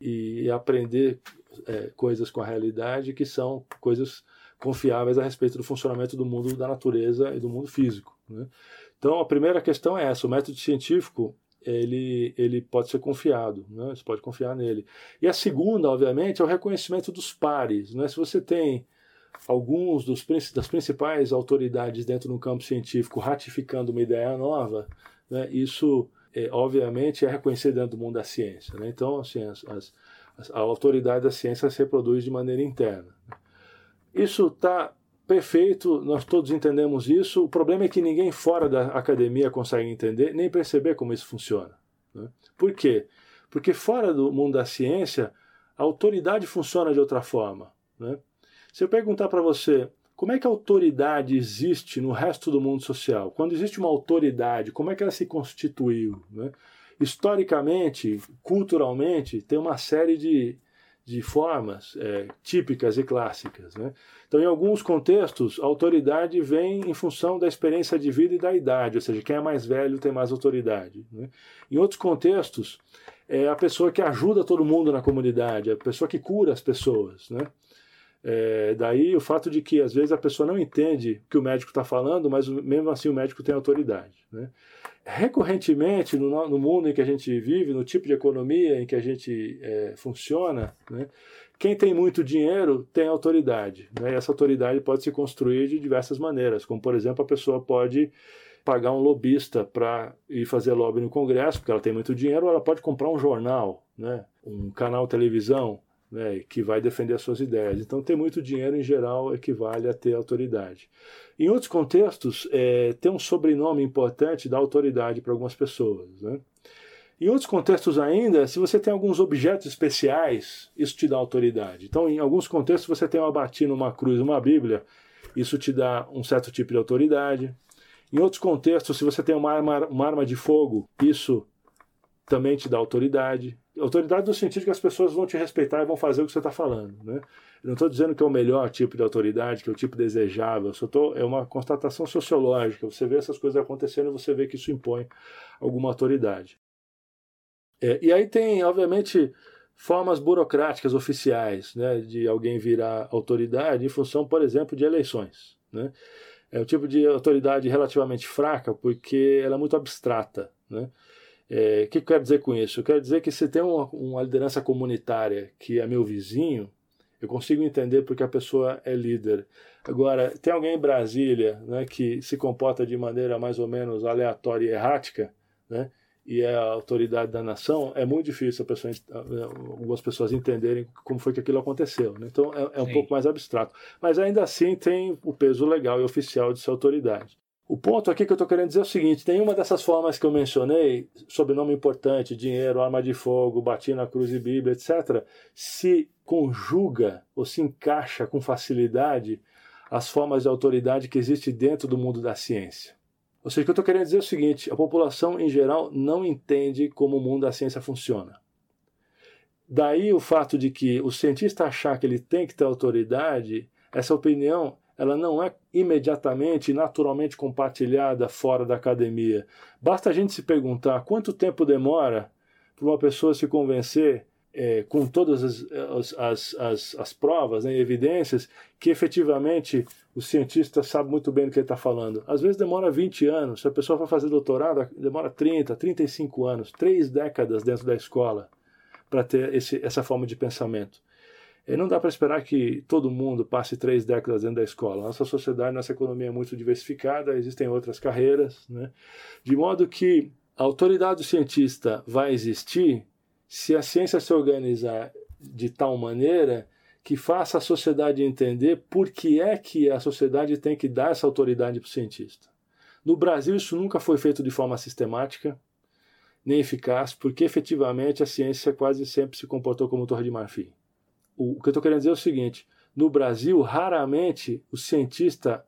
e aprender é, coisas com a realidade que são coisas confiáveis a respeito do funcionamento do mundo da natureza e do mundo físico. Né? Então, a primeira questão é essa: o método científico ele, ele pode ser confiado, né? você pode confiar nele. E a segunda, obviamente, é o reconhecimento dos pares. Né? Se você tem alguns dos, das principais autoridades dentro do campo científico ratificando uma ideia nova, né, isso é, obviamente é reconhecido dentro do mundo da ciência. Né? Então, assim, as, as, a autoridade da ciência se reproduz de maneira interna. Isso está perfeito, nós todos entendemos isso. O problema é que ninguém fora da academia consegue entender nem perceber como isso funciona. Né? Por quê? Porque fora do mundo da ciência, a autoridade funciona de outra forma. Né? Se eu perguntar para você como é que a autoridade existe no resto do mundo social, quando existe uma autoridade, como é que ela se constituiu? Né? Historicamente, culturalmente, tem uma série de, de formas é, típicas e clássicas. Né? Então, em alguns contextos, a autoridade vem em função da experiência de vida e da idade, ou seja, quem é mais velho tem mais autoridade. Né? Em outros contextos, é a pessoa que ajuda todo mundo na comunidade, a pessoa que cura as pessoas. Né? É, daí o fato de que às vezes a pessoa não entende o que o médico está falando, mas mesmo assim o médico tem autoridade. Né? Recorrentemente, no, no, mundo em que a gente vive, no tipo de economia em que a gente é, funciona, né? quem tem muito dinheiro tem autoridade. Né? E essa autoridade pode se construir de diversas maneiras, como por exemplo a pessoa pode pagar um lobista para ir fazer lobby no Congresso, porque ela tem muito dinheiro, ou ela pode comprar um jornal, né? um canal televisão, né, que vai defender as suas ideias. Então, ter muito dinheiro, em geral, equivale a ter autoridade. Em outros contextos, é, ter um sobrenome importante dá autoridade para algumas pessoas. Né? Em outros contextos ainda, se você tem alguns objetos especiais, isso te dá autoridade. Então, em alguns contextos, você tem uma batina, uma cruz, uma Bíblia, isso te dá um certo tipo de autoridade. Em outros contextos, se você tem uma arma, uma arma de fogo, isso também te dá autoridade. Autoridade no sentido que as pessoas vão te respeitar e vão fazer o que você está falando. Né? Eu não estou dizendo que é o melhor tipo de autoridade, que é o tipo desejável, só tô, é uma constatação sociológica. Você vê essas coisas acontecendo e você vê que isso impõe alguma autoridade. É, e aí tem, obviamente, formas burocráticas oficiais né, de alguém virar autoridade em função, por exemplo, de eleições. Né? É um tipo de autoridade relativamente fraca porque ela é muito abstrata. Né? É, o que eu quero dizer com isso? Eu quero dizer que se tem uma, uma liderança comunitária que é meu vizinho, eu consigo entender porque a pessoa é líder. Agora, tem alguém em Brasília né, que se comporta de maneira mais ou menos aleatória e errática, né, e é a autoridade da nação, é muito difícil pessoa, algumas pessoas entenderem como foi que aquilo aconteceu. Né? Então, é, é um Sim. pouco mais abstrato. Mas ainda assim tem o peso legal e oficial de ser autoridade. O ponto aqui que eu estou querendo dizer é o seguinte: nenhuma dessas formas que eu mencionei, sobrenome importante, dinheiro, arma de fogo, batina, cruz e Bíblia, etc., se conjuga ou se encaixa com facilidade as formas de autoridade que existem dentro do mundo da ciência. Ou seja, o que eu estou querendo dizer é o seguinte: a população em geral não entende como o mundo da ciência funciona. Daí o fato de que o cientista achar que ele tem que ter autoridade, essa opinião ela não é imediatamente, naturalmente compartilhada fora da academia. Basta a gente se perguntar quanto tempo demora para uma pessoa se convencer, é, com todas as, as, as, as provas e né, evidências, que efetivamente o cientista sabe muito bem do que ele está falando. Às vezes demora 20 anos, se a pessoa for fazer doutorado, demora 30, 35 anos, três décadas dentro da escola para ter esse, essa forma de pensamento. E não dá para esperar que todo mundo passe três décadas dentro da escola. Nossa sociedade, nossa economia é muito diversificada, existem outras carreiras, né? de modo que a autoridade do cientista vai existir se a ciência se organizar de tal maneira que faça a sociedade entender por que é que a sociedade tem que dar essa autoridade para o cientista. No Brasil, isso nunca foi feito de forma sistemática nem eficaz, porque efetivamente a ciência quase sempre se comportou como torre de marfim o, que eu estou querendo dizer é o seguinte: no Brasil, raramente o cientista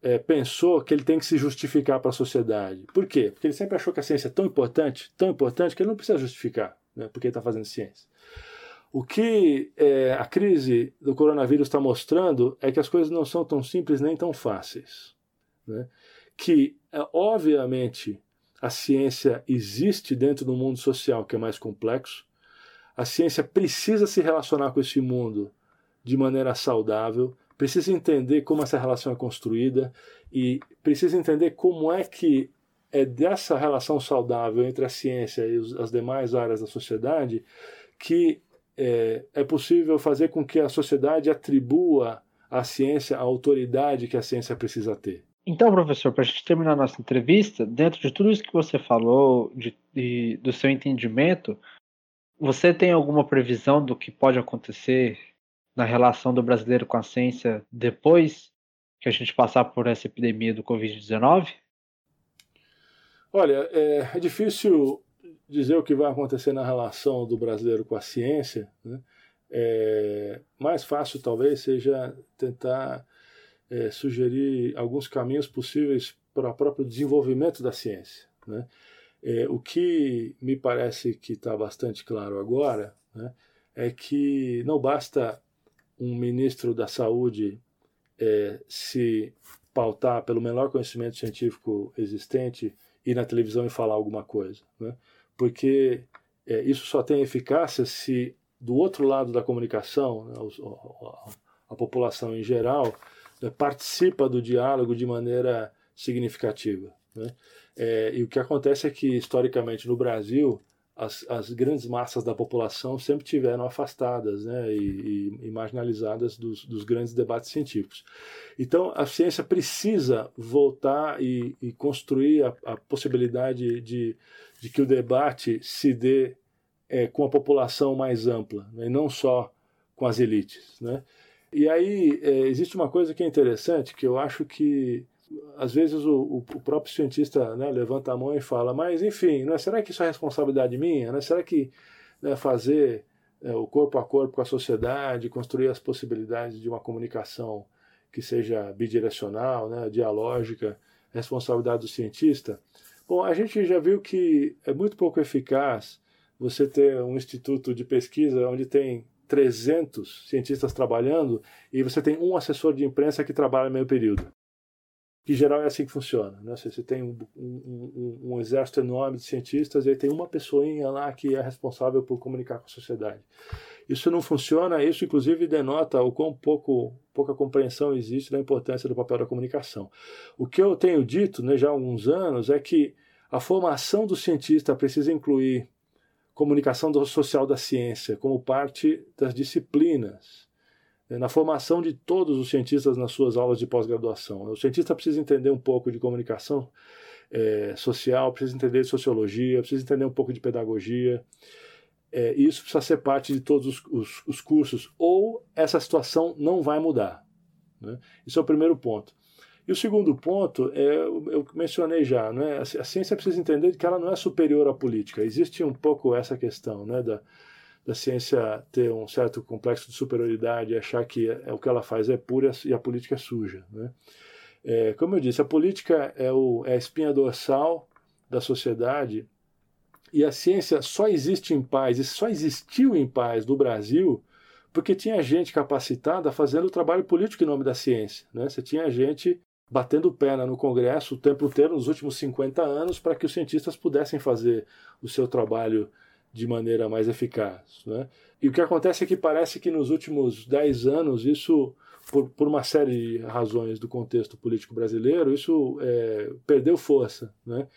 é, pensou que ele tem que se justificar para a sociedade. Por quê? Porque ele sempre achou que a ciência é tão importante, tão importante, que ele não precisa justificar né, porque ele está fazendo ciência. O que é, a crise do coronavírus está mostrando é que as coisas não são tão simples nem tão fáceis. Né? Que, é, obviamente, a ciência existe dentro do mundo social que é mais complexo, a ciência precisa se relacionar com esse mundo de maneira saudável, precisa entender como essa relação é construída e precisa entender como é que é dessa relação saudável entre a ciência e as demais áreas da sociedade que é, é possível fazer com que a sociedade atribua à ciência a autoridade que a ciência precisa ter. Então, professor, para a gente terminar nossa entrevista, dentro de tudo isso que você falou, de, de, do seu entendimento, você tem alguma previsão do que pode acontecer na relação do brasileiro com a ciência depois que a gente passar por essa epidemia do Covid-19? Olha, é, é, difícil dizer o que vai acontecer na relação do brasileiro com a ciência. Né? É, mais fácil, talvez, seja tentar é, sugerir alguns caminhos possíveis para o próprio desenvolvimento da ciência. Né? É, o que me parece que está bastante claro agora né, é que não basta um ministro da saúde é, se pautar pelo menor conhecimento científico existente ir na televisão e falar alguma coisa, né? porque é, isso só tem eficácia se do outro lado da comunicação, né, a, a, população em geral né, participa do diálogo de maneira significativa. Né? É, e o que acontece é que, historicamente, no Brasil, as, as grandes massas da população sempre tiveram afastadas né, e, e, e marginalizadas dos, dos, grandes debates científicos. Então, a ciência precisa voltar e, e construir a, a possibilidade de, de, que o debate se dê é, com a população mais ampla, né, e não só com as elites. Né? E aí, é, existe uma coisa que é interessante, que eu acho que às vezes o, o, próprio cientista né, levanta a mão e fala, mas enfim, né, será que isso é responsabilidade minha? Né? Será que né, fazer é, o corpo a corpo com a sociedade, construir as possibilidades de uma comunicação que seja bidirecional, né, dialógica, responsabilidade do cientista? Bom, a gente já viu que é muito pouco eficaz você ter um instituto de pesquisa onde tem 300 cientistas trabalhando e você tem um assessor de imprensa que trabalha meio período. Que em geral é assim que funciona. Né? Você tem um, um, um, um, exército enorme de cientistas e aí tem uma pessoinha lá que é responsável por comunicar com a sociedade. Isso não funciona, isso inclusive denota o quão pouco, pouca compreensão existe da importância do papel da comunicação. O que eu tenho dito né, já há alguns anos é que a formação do cientista precisa incluir comunicação social da ciência como parte das disciplinas, na formação de todos os cientistas nas suas aulas de pós-graduação. O cientista precisa entender um pouco de comunicação é, social, precisa entender de sociologia, precisa entender um pouco de pedagogia. É, isso precisa ser parte de todos os, os, os, cursos, ou essa situação não vai mudar. Né? Isso é o primeiro ponto. E o segundo ponto, é, eu mencionei já, né? a ciência precisa entender que ela não é superior à política. Existe um pouco essa questão né? da, da ciência ter um certo complexo de superioridade, achar que é, o que ela faz é pura e a política é suja. Né? É, como eu disse, a política é, o, é a espinha dorsal da sociedade e a ciência só existe em paz e só existiu em paz no Brasil porque tinha gente capacitada fazendo o trabalho político em nome da ciência. Né? Você tinha gente batendo perna no Congresso o tempo inteiro nos últimos 50 anos para que os cientistas pudessem fazer o seu trabalho de maneira mais eficaz. Né? E o que acontece é que parece que nos últimos 10 anos, isso, por, por uma série de razões do contexto político brasileiro, isso é, perdeu força né?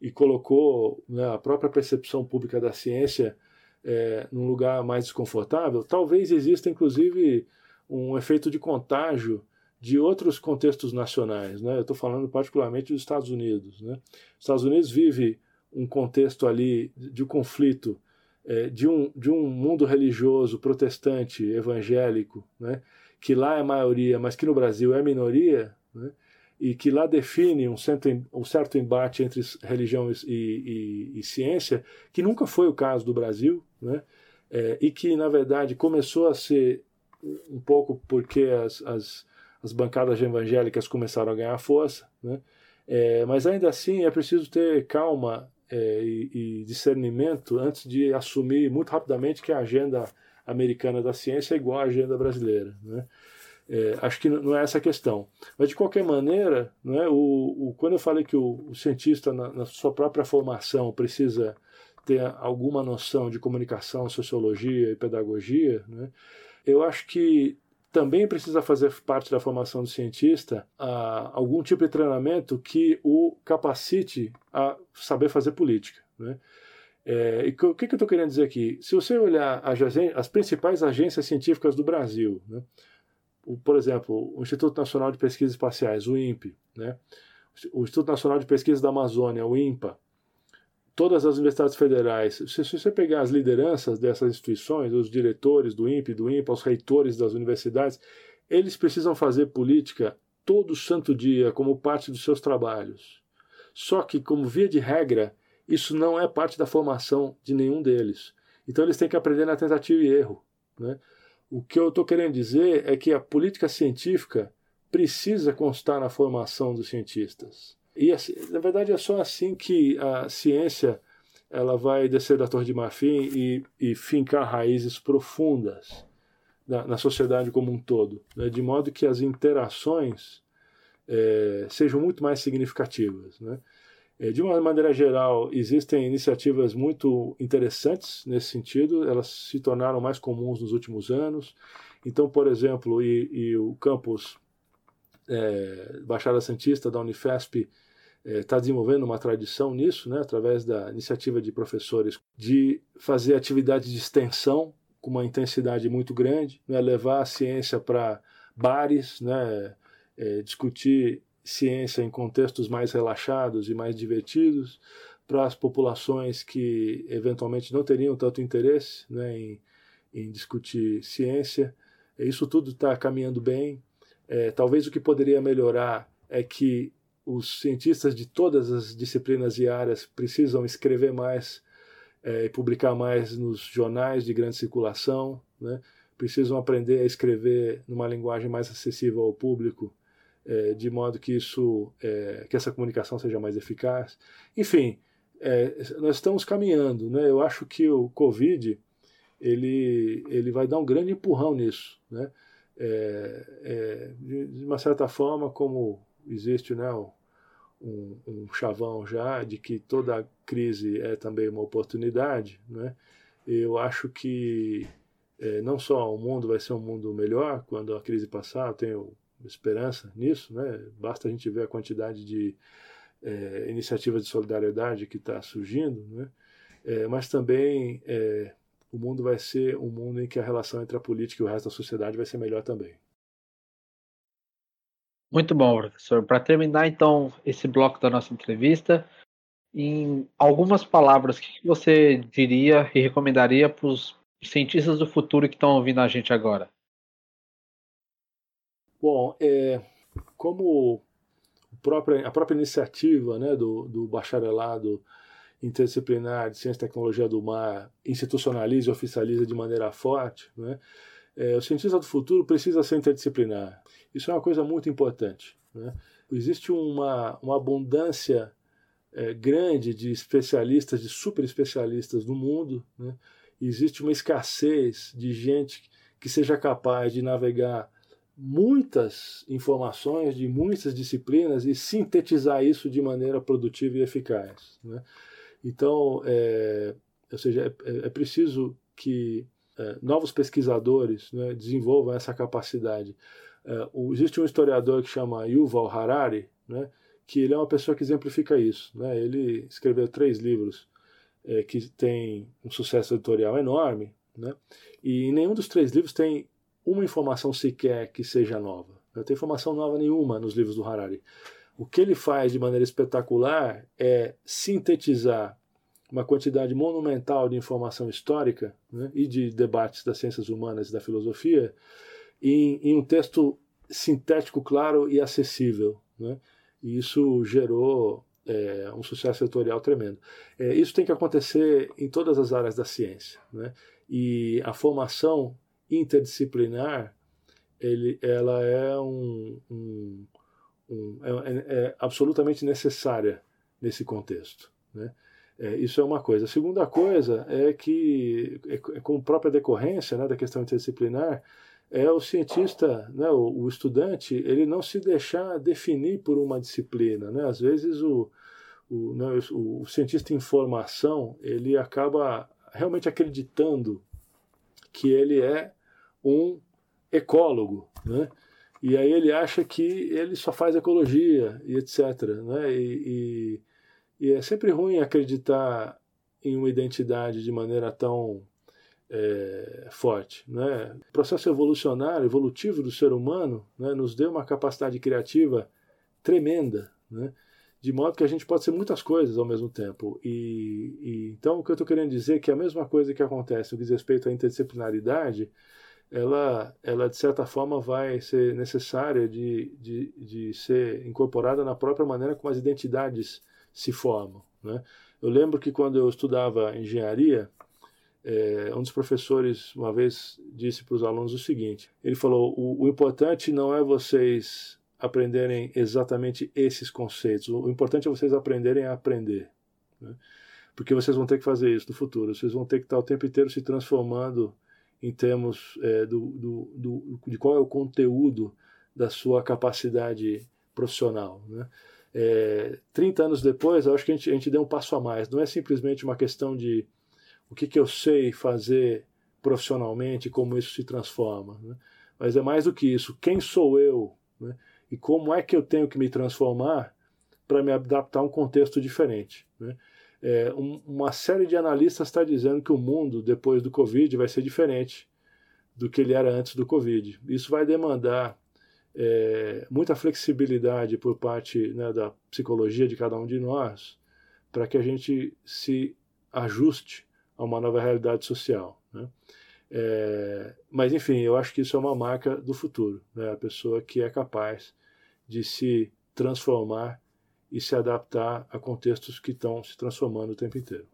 e colocou né, a própria percepção pública da ciência é, num lugar mais desconfortável. Talvez exista, inclusive, um efeito de contágio de outros contextos nacionais. Né? Eu estou falando particularmente dos Estados Unidos. Né? Os Estados Unidos vive um contexto ali de conflito é, de, um, de um mundo religioso protestante, evangélico, né? que lá é maioria, mas que no Brasil é minoria, né? e que lá define um certo, um certo embate entre religião e, e, e ciência, que nunca foi o caso do Brasil, né? É, e que, na verdade, começou a ser um pouco porque as, as as bancadas evangélicas começaram a ganhar força, né? É, mas ainda assim é preciso ter calma é, e, e, discernimento antes de assumir muito rapidamente que a agenda americana da ciência é igual à agenda brasileira. Né? É, acho que não é essa a questão. Mas, de qualquer maneira, né, o, o, quando eu falei que o, o cientista, na, na, sua própria formação, precisa ter alguma noção de comunicação, sociologia e pedagogia, né, eu acho que também precisa fazer parte da formação do cientista a, algum tipo de treinamento que o capacite a saber fazer política. Né? É, e o que, que eu estou querendo dizer aqui? Se você olhar as, as principais agências científicas do Brasil, né? o, por exemplo, o Instituto Nacional de Pesquisas Espaciais, o INPE, né? o Instituto Nacional de Pesquisas da Amazônia, o INPA, todas as universidades federais, se, se, você pegar as lideranças dessas instituições, os diretores do INPE, do INPA, os reitores das universidades, eles precisam fazer política todo santo dia como parte dos seus trabalhos. Só que, como via de regra, isso não é parte da formação de nenhum deles. Então eles têm que aprender na tentativa e erro. Né? O que eu estou querendo dizer é que a política científica precisa constar na formação dos cientistas. E assim, na verdade é só assim que a ciência ela vai descer da Torre de Marfim e, e fincar raízes profundas na, na sociedade como um todo, né? de modo que as interações é, sejam muito mais significativas. Né? É, de uma maneira geral, existem iniciativas muito interessantes nesse sentido, elas se tornaram mais comuns nos últimos anos. Então, por exemplo, e, e o campus é, Baixada Santista da Unifesp está é, desenvolvendo uma tradição nisso, né, através da iniciativa de professores, de fazer atividades de extensão com uma intensidade muito grande, né, levar a ciência para bares, né, é, discutir ciência em contextos mais relaxados e mais divertidos para as populações que eventualmente não teriam tanto interesse né, em, em discutir ciência. Isso tudo está caminhando bem. É, talvez o que poderia melhorar é que os cientistas de todas as disciplinas e áreas precisam escrever mais é, e publicar mais nos jornais de grande circulação, né? precisam aprender a escrever numa linguagem mais acessível ao público, é, de modo que isso, é, que essa comunicação seja mais eficaz. Enfim, é, nós estamos caminhando. Né? Eu acho que o Covid ele, ele vai dar um grande empurrão nisso. Né? É, é, de uma certa forma, como existe né, um, um, chavão já de que toda crise é também uma oportunidade, né? eu acho que é, não só o mundo vai ser um mundo melhor quando a crise passar, eu tenho esperança nisso, né? basta a gente ver a quantidade de é, iniciativas de solidariedade que está surgindo, né? É, mas também o mundo vai ser um mundo em que a relação entre a política e o resto da sociedade vai ser melhor também. Muito bom, professor. Para terminar, então, esse bloco da nossa entrevista, em algumas palavras, o que você diria e recomendaria para os cientistas do futuro que estão ouvindo a gente agora? Bom, é, como própria, a própria iniciativa né, do, do bacharelado interdisciplinar de Ciência e Tecnologia do Mar institucionaliza e oficializa de maneira forte, né, é, o cientista do futuro precisa ser interdisciplinar. Isso é uma coisa muito importante. Né? Existe uma, uma abundância é, grande de especialistas, de super especialistas no mundo. Né? Existe uma escassez de gente que seja capaz de navegar muitas informações de muitas disciplinas e sintetizar isso de maneira produtiva e eficaz. Né? Então, é, ou seja, é, é preciso que é, novos pesquisadores né, desenvolvam essa capacidade. É, o, existe um historiador que chama Yuval Harari, né, que ele é uma pessoa que exemplifica isso. Né? Ele escreveu três livros é, que têm um sucesso editorial enorme, né? e em nenhum dos três livros tem uma informação sequer que seja nova. Não tem informação nova nenhuma nos livros do Harari. O que ele faz de maneira espetacular é sintetizar uma quantidade monumental de informação histórica né, e de debates das ciências humanas e da filosofia em, em um texto sintético, claro e acessível. Né? E isso gerou é, um sucesso editorial tremendo. É, isso tem que acontecer em todas as áreas da ciência. Né? E a formação interdisciplinar, ele, ela é, um, um, um é, é, é, absolutamente necessária nesse contexto. Né? É, isso é uma coisa. A segunda coisa é que, é, é com própria decorrência né, da questão interdisciplinar, é o cientista, né, o, o, estudante, ele não se deixar definir por uma disciplina. Né? Às vezes o, o, né, o, o cientista em formação ele acaba realmente acreditando que ele é um ecólogo, né? E aí ele acha que ele só faz ecologia e etc. Né? E, e, e é sempre ruim acreditar em uma identidade de maneira tão é, forte. Né? O processo evolucionário, evolutivo do ser humano, né, nos deu uma capacidade criativa tremenda, né? de modo que a gente pode ser muitas coisas ao mesmo tempo. E, e então o que eu estou querendo dizer é que a mesma coisa que acontece no que diz respeito à interdisciplinaridade ela, ela de certa forma vai ser necessária de, de, de ser incorporada na própria maneira como as identidades se formam. Né? Eu lembro que quando eu estudava engenharia, é, um dos professores uma vez disse para os alunos o seguinte: ele falou, o, o importante não é vocês aprenderem exatamente esses conceitos, o importante é vocês aprenderem a aprender. Né? Porque vocês vão ter que fazer isso no futuro, vocês vão ter que estar o tempo inteiro se transformando em termos é, do, do, do, de qual é o conteúdo da sua capacidade profissional. Né? É, 30 anos depois, acho que a gente, a gente deu um passo a mais. Não é simplesmente uma questão de o que, que eu sei fazer profissionalmente, como isso se transforma. Né? Mas é mais do que isso. Quem sou eu? Né? E como é que eu tenho que me transformar para me adaptar a um contexto diferente? Né? É, um, uma série de analistas está dizendo que o mundo depois do Covid vai ser diferente do que ele era antes do Covid. Isso vai demandar é, muita flexibilidade por parte né, da psicologia de cada um de nós para que a gente se ajuste a uma nova realidade social. Né? É, mas, enfim, eu acho que isso é uma marca do futuro, né? a pessoa que é capaz de se transformar e se adaptar a contextos que estão se transformando o tempo inteiro.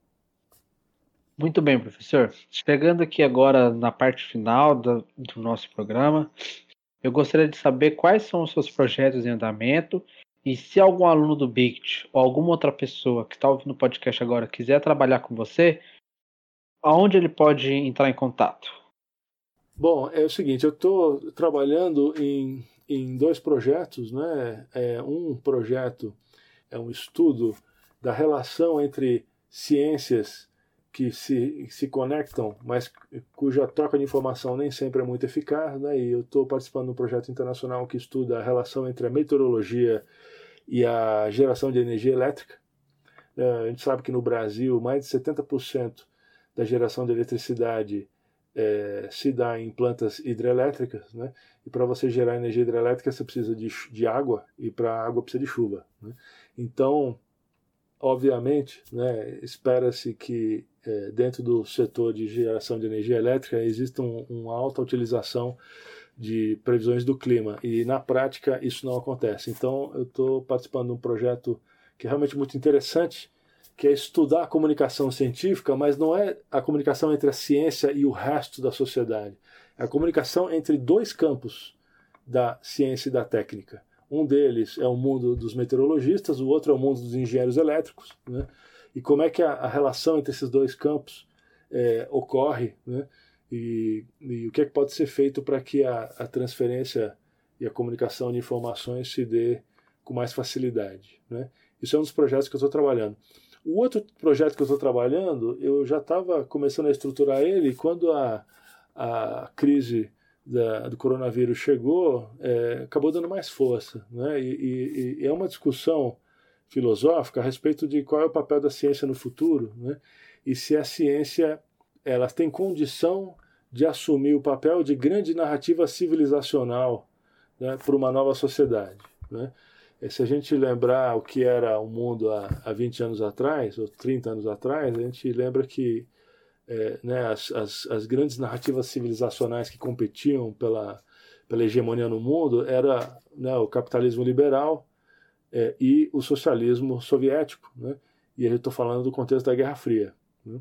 Muito bem, professor. Chegando aqui agora na parte final do, do nosso programa, eu gostaria de saber quais são os seus projetos em andamento E se algum aluno do BICT ou alguma outra pessoa que está ouvindo o podcast agora quiser trabalhar com você, aonde ele pode entrar em contato? Bom, é o seguinte, eu estou trabalhando em, em dois projetos, né? É, um projeto é um estudo da relação entre ciências que se, se conectam, mas cuja troca de informação nem sempre é muito eficaz, né? E eu estou participando de um projeto internacional que estuda a relação entre a meteorologia e a geração de energia elétrica. É, a gente sabe que no Brasil mais de 70% da geração de eletricidade é, se dá em plantas hidrelétricas, né? E para você gerar energia hidrelétrica você precisa de, de água e para água precisa de chuva. Né? Então, obviamente, né, espera-se que é, dentro do setor de geração de energia elétrica exista um, uma alta utilização de previsões do clima e na prática isso não acontece. Então, eu estou participando de um projeto que é realmente muito interessante que é estudar a comunicação científica, mas não é a comunicação entre a ciência e o resto da sociedade. É a comunicação entre dois campos da ciência e da técnica. Um deles é o mundo dos meteorologistas, o outro é o mundo dos engenheiros elétricos. Né? E como é que a, a relação entre esses dois campos é, ocorre, né? e, e, o que é que pode ser feito para que a, a transferência e a comunicação de informações se dê com mais facilidade. Né? Isso é um dos projetos que eu estou trabalhando. O outro projeto que eu estou trabalhando, eu já estava começando a estruturar ele quando a, a crise da, do coronavírus chegou, é, acabou dando mais força. Né? E, e, e, é uma discussão filosófica a respeito de qual é o papel da ciência no futuro né? e se a ciência ela tem condição de assumir o papel de grande narrativa civilizacional né, para uma nova sociedade. Né? Se a gente lembrar o que era o mundo há, há 20 anos atrás, ou 30 anos atrás, a gente lembra que é, né, as, as, as, grandes narrativas civilizacionais que competiam pela, pela hegemonia no mundo era né, o capitalismo liberal é, e o socialismo soviético. Né? E eu estou falando do contexto da Guerra Fria. Né?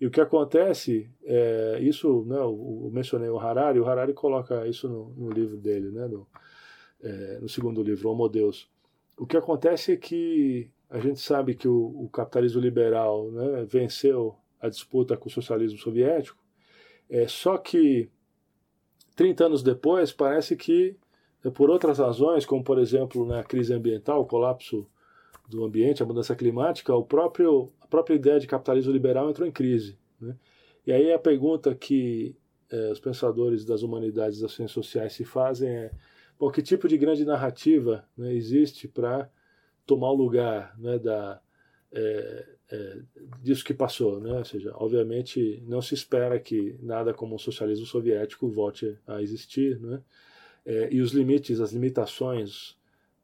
E o que acontece, é, isso, né, eu, eu, mencionei o Harari, o Harari coloca isso no, no livro dele, né, no, é, no segundo livro, Homo Deus. O que acontece é que a gente sabe que o, o capitalismo liberal né, venceu a disputa com o socialismo soviético, é, só que 30 anos depois parece que, é, por outras razões, como por exemplo na né, crise ambiental, o colapso do ambiente, a mudança climática, o próprio, a própria ideia de capitalismo liberal entrou em crise. Né? E aí a pergunta que é, os pensadores das humanidades das ciências sociais se fazem é Bom, que tipo de grande narrativa né, existe para tomar o lugar né, da, é, é, disso que passou? Né? Ou seja, obviamente não se espera que nada como o socialismo soviético volte a existir, né? É, e os limites, as limitações,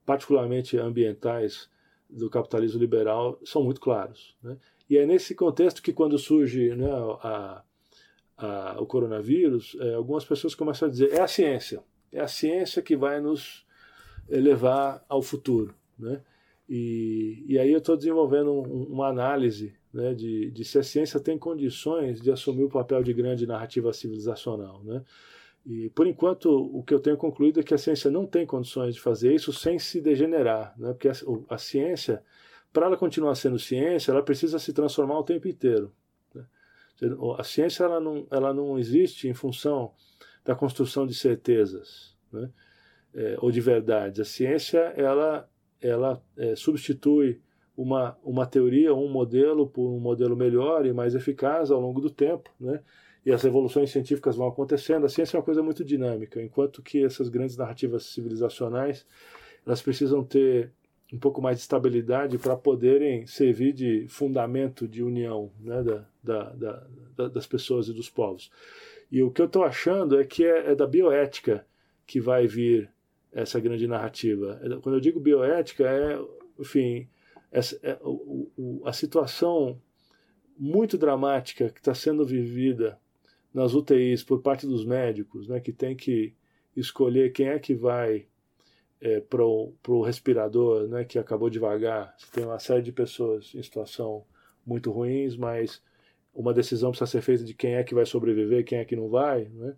particularmente ambientais, do capitalismo liberal são muito claros. Né? E é nesse contexto que, quando surge né, a, a, o coronavírus, é, algumas pessoas começam a dizer: é a ciência. É a ciência que vai nos levar ao futuro. Né? E, e aí eu estou desenvolvendo um, uma análise né, de, de se a ciência tem condições de assumir o papel de grande narrativa civilizacional. Né? E, por enquanto, o que eu tenho concluído é que a ciência não tem condições de fazer isso sem se degenerar. Né? Porque a, a ciência, para ela continuar sendo ciência, ela precisa se transformar o tempo inteiro. Né? A ciência ela não, ela não existe em função da construção de certezas né? é, ou de verdades. A ciência ela, ela é, substitui uma, uma teoria, um modelo por um modelo melhor e mais eficaz ao longo do tempo, né? E as evoluções científicas vão acontecendo. A ciência é uma coisa muito dinâmica, enquanto que essas grandes narrativas civilizacionais elas precisam ter um pouco mais de estabilidade para poderem servir de fundamento de união né, da, da, da, das pessoas e dos povos. E o que eu estou achando é que é, é, da bioética que vai vir essa grande narrativa. É, quando eu digo bioética, é, enfim, essa, é, o, o, a situação muito dramática que está sendo vivida nas UTIs por parte dos médicos, né, que tem que escolher quem é que vai é, para o respirador, né, que acabou devagar. Você tem uma série de pessoas em situação muito ruins, mas uma decisão precisa ser feita de quem é que vai sobreviver, quem é que não vai, né?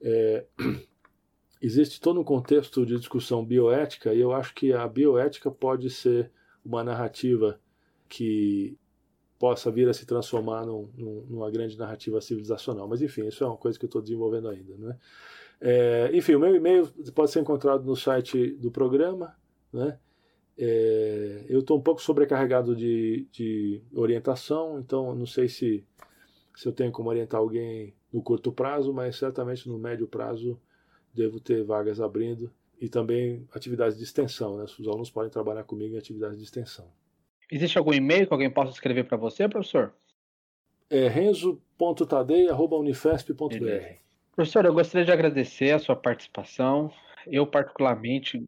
É, existe todo um contexto de discussão bioética e eu acho que a bioética pode ser uma narrativa que possa vir a se transformar num, num, numa grande narrativa civilizacional. Mas, enfim, isso é uma coisa que eu estou desenvolvendo ainda. Né? É, enfim, o meu e-mail pode ser encontrado no site do programa. Né? É, eu estou um pouco sobrecarregado de, de orientação, então não sei se, se eu tenho como orientar alguém no curto prazo, mas certamente no médio prazo devo ter vagas abrindo e também atividades de extensão. Né? Os alunos podem trabalhar comigo em atividades de extensão. Existe algum e-mail que alguém possa escrever para você, professor? É renzo.tadei.unifesp.br. Professor, eu gostaria de agradecer a sua participação. Eu, particularmente,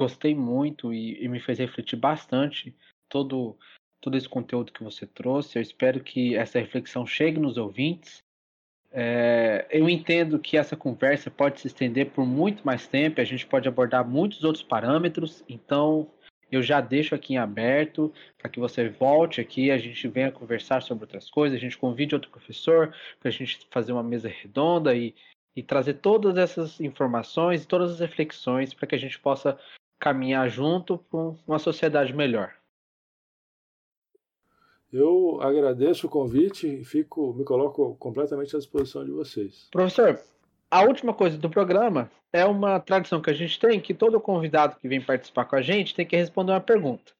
gostei muito e, e me fez refletir bastante todo, todo esse conteúdo que você trouxe. Eu espero que essa reflexão chegue nos ouvintes. É, eu entendo que essa conversa pode se estender por muito mais tempo, a gente pode abordar muitos outros parâmetros, então eu já deixo aqui em aberto para que você volte aqui, a gente venha conversar sobre outras coisas, a gente convide outro professor para a gente fazer uma mesa redonda e, e trazer todas essas informações, todas as reflexões para que a gente possa caminhar junto para uma sociedade melhor. Eu agradeço o convite e fico, me coloco completamente à disposição de vocês. Professor, a última coisa do programa é uma tradição que a gente tem que todo convidado que vem participar com a gente tem que responder uma pergunta.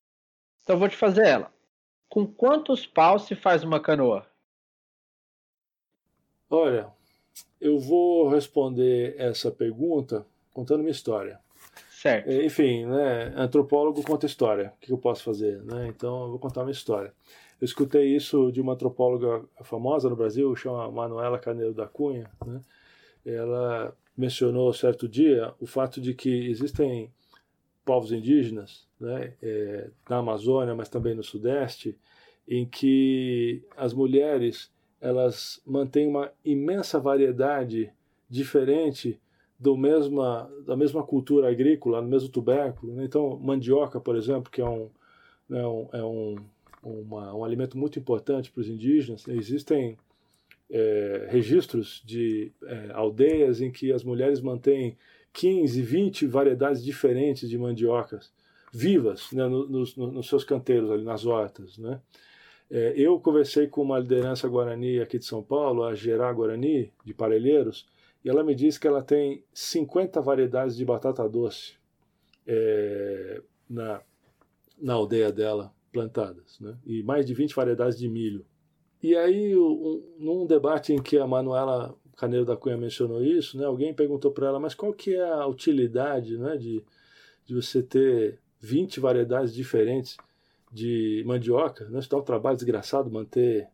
Então eu vou te fazer ela. Com quantos paus se faz uma canoa? Olha, eu vou responder essa pergunta contando uma história. Certo. É, enfim, né, antropólogo conta história. O que eu posso fazer? Né? Então eu vou contar uma história. Eu escutei isso de uma antropóloga famosa no Brasil, chama Manuela Caneiro da Cunha. Né? ela mencionou certo dia o fato de que existem povos indígenas né, é, na Amazônia, mas também no Sudeste, em que as mulheres elas mantêm uma imensa variedade diferente do mesma, da mesma cultura agrícola, do mesmo tubérculo. Né? Então, mandioca, por exemplo, que é um, né, um, é um, uma, um alimento muito importante para os indígenas, existem é, registros de é, aldeias em que as mulheres mantêm 15, 20 variedades diferentes de mandiocas vivas né, nos, nos, seus canteiros, ali nas hortas. Né? É, eu conversei com uma liderança guarani aqui de São Paulo, a Gerá Guarani, de Parelheiros, e ela me disse que ela tem 50 variedades de batata doce é, na, na aldeia dela plantadas, né? e mais de 20 variedades de milho. E aí, um, num debate em que a Manuela Caneiro da Cunha mencionou isso, né, alguém perguntou para ela, mas qual que é a utilidade né, de, de você ter 20 variedades diferentes de mandioca? Né? Isso dá um trabalho desgraçado manter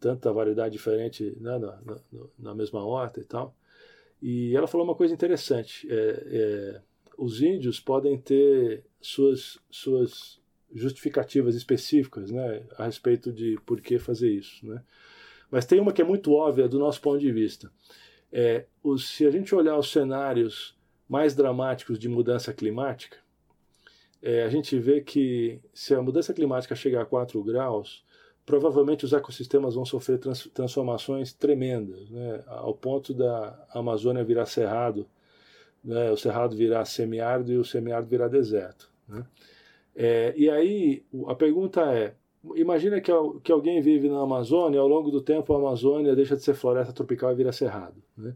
tanta variedade diferente né, na, na, na, mesma horta e tal. E ela falou uma coisa interessante. É, é, os índios podem ter suas, suas justificativas específicas né, a respeito de por que fazer isso. Né? Mas tem uma que é muito óbvia do nosso ponto de vista. É, os, se a gente olhar os cenários mais dramáticos de mudança climática, é, a gente vê que se a mudança climática chegar a 4 graus, provavelmente os ecossistemas vão sofrer trans, transformações tremendas, né, ao ponto da Amazônia virar cerrado, né, o cerrado virar semiárido e o semiárido virar deserto. Né. É, e aí a pergunta é: imagina que, que alguém vive na Amazônia, ao longo do tempo a Amazônia deixa de ser floresta tropical e vira cerrado. Né?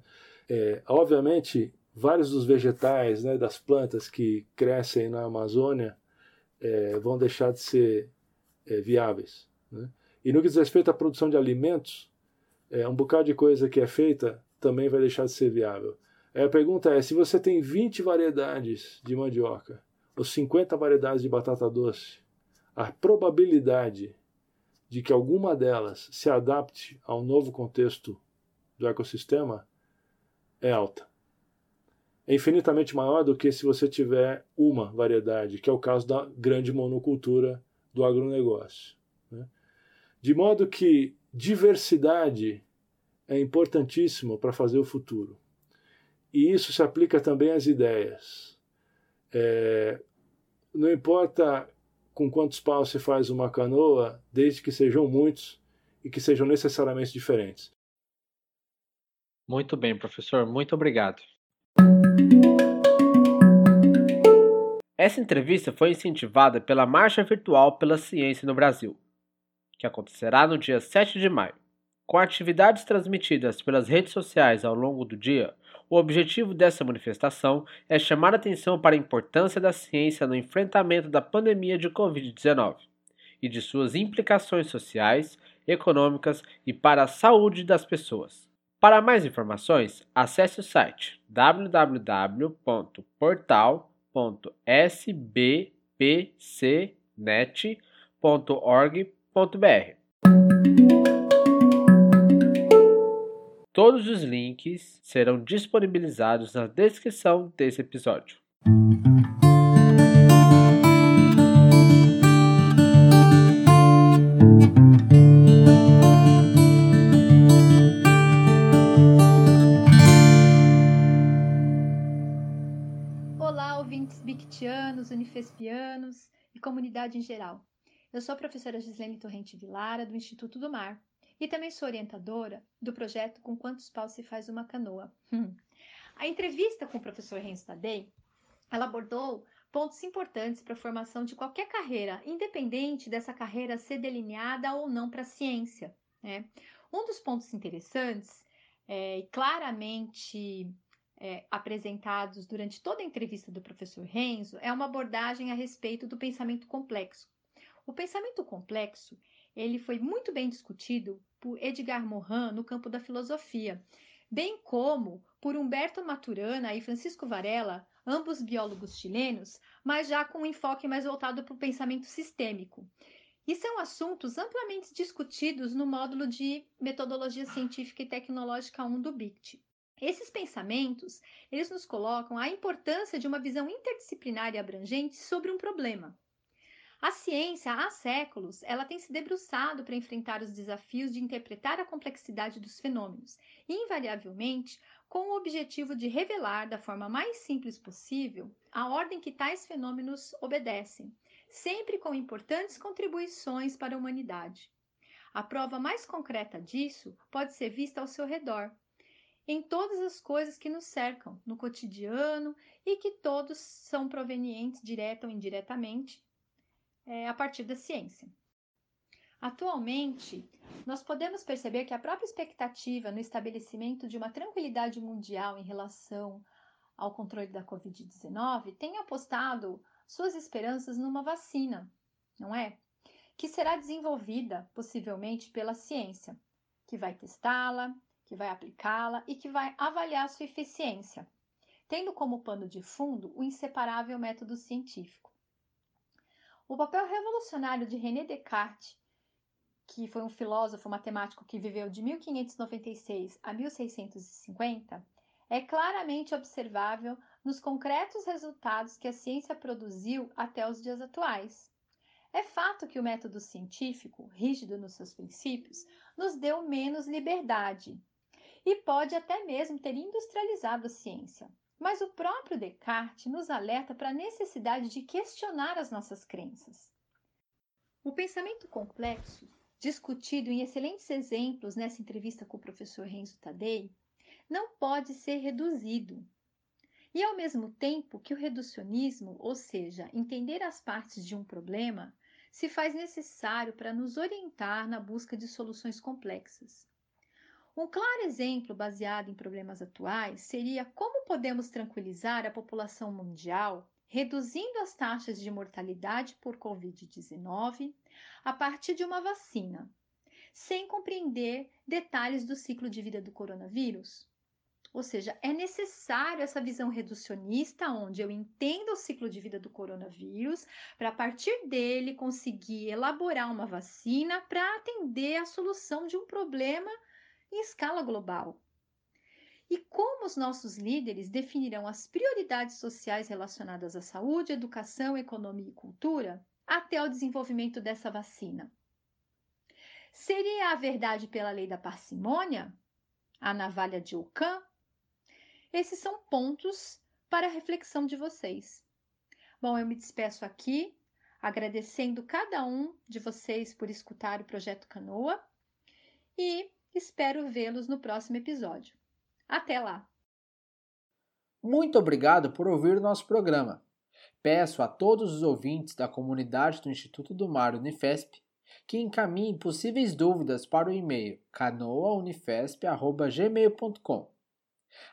É, obviamente, vários dos vegetais, né, das plantas que crescem na Amazônia é, vão deixar de ser é, viáveis. Né? E no que diz respeito à produção de alimentos, é, um bocado de coisa que é feita também vai deixar de ser viável. Aí a pergunta é: se você tem 20 variedades de mandioca ou 50 variedades de batata doce, a probabilidade de que alguma delas se adapte ao novo contexto do ecossistema é alta. É infinitamente maior do que se você tiver uma variedade, que é o caso da grande monocultura do agronegócio. De modo que diversidade é importantíssimo para fazer o futuro. E isso se aplica também às ideias. É, não importa com quantos paus se faz uma canoa, desde que sejam muitos e que sejam necessariamente diferentes. Muito bem, professor. Muito obrigado. Essa entrevista foi incentivada pela Marcha Virtual pela Ciência no Brasil, que acontecerá no dia 7 de maio. Com atividades transmitidas pelas redes sociais ao longo do dia, o objetivo dessa manifestação é chamar atenção para a importância da ciência no enfrentamento da pandemia de Covid-19 e de suas implicações sociais, econômicas e para a saúde das pessoas. Para mais informações, acesse o site www.portal.sbpcnet.org.br. Todos os links serão disponibilizados na descrição desse episódio. unifespianos e comunidade em geral. Eu sou a professora Gislene Torrente Vilara, do Instituto do Mar, e também sou orientadora do projeto Com Quantos Paus se Faz Uma Canoa. a entrevista com o professor Renzo Tadei, ela abordou pontos importantes para a formação de qualquer carreira, independente dessa carreira ser delineada ou não para a ciência. Né? Um dos pontos interessantes é, e claramente é, apresentados durante toda a entrevista do professor Renzo é uma abordagem a respeito do pensamento complexo. O pensamento complexo ele foi muito bem discutido por Edgar Morin no campo da filosofia, bem como por Humberto Maturana e Francisco Varela, ambos biólogos chilenos, mas já com um enfoque mais voltado para o pensamento sistêmico. E são assuntos amplamente discutidos no módulo de Metodologia Científica e Tecnológica 1 do BICT. Esses pensamentos, eles nos colocam a importância de uma visão interdisciplinar e abrangente sobre um problema. A ciência, há séculos, ela tem se debruçado para enfrentar os desafios de interpretar a complexidade dos fenômenos, invariavelmente com o objetivo de revelar da forma mais simples possível a ordem que tais fenômenos obedecem, sempre com importantes contribuições para a humanidade. A prova mais concreta disso pode ser vista ao seu redor, em todas as coisas que nos cercam, no cotidiano e que todos são provenientes, direta ou indiretamente, é, a partir da ciência. Atualmente, nós podemos perceber que a própria expectativa no estabelecimento de uma tranquilidade mundial em relação ao controle da Covid-19 tem apostado suas esperanças numa vacina, não é? Que será desenvolvida possivelmente pela ciência, que vai testá-la, que vai aplicá-la e que vai avaliar sua eficiência, tendo como pano de fundo o inseparável método científico. O papel revolucionário de René Descartes, que foi um filósofo matemático que viveu de 1596 a 1650, é claramente observável nos concretos resultados que a ciência produziu até os dias atuais. É fato que o método científico, rígido nos seus princípios, nos deu menos liberdade, e pode até mesmo ter industrializado a ciência. Mas o próprio Descartes nos alerta para a necessidade de questionar as nossas crenças. O pensamento complexo, discutido em excelentes exemplos nessa entrevista com o professor Renzo Tadei, não pode ser reduzido. E ao mesmo tempo que o reducionismo, ou seja, entender as partes de um problema, se faz necessário para nos orientar na busca de soluções complexas. Um claro exemplo baseado em problemas atuais seria como podemos tranquilizar a população mundial, reduzindo as taxas de mortalidade por Covid-19 a partir de uma vacina, sem compreender detalhes do ciclo de vida do coronavírus. Ou seja, é necessário essa visão reducionista, onde eu entendo o ciclo de vida do coronavírus, para a partir dele conseguir elaborar uma vacina para atender a solução de um problema em escala global. E como os nossos líderes definirão as prioridades sociais relacionadas à saúde, educação, economia e cultura até o desenvolvimento dessa vacina? Seria a verdade pela lei da parcimônia? A navalha de Ockham? Esses são pontos para a reflexão de vocês. Bom, eu me despeço aqui, agradecendo cada um de vocês por escutar o projeto Canoa e Espero vê-los no próximo episódio. Até lá! Muito obrigado por ouvir o nosso programa. Peço a todos os ouvintes da comunidade do Instituto do Mar Unifesp que encaminhem possíveis dúvidas para o e-mail canoaunifesp.gmail.com.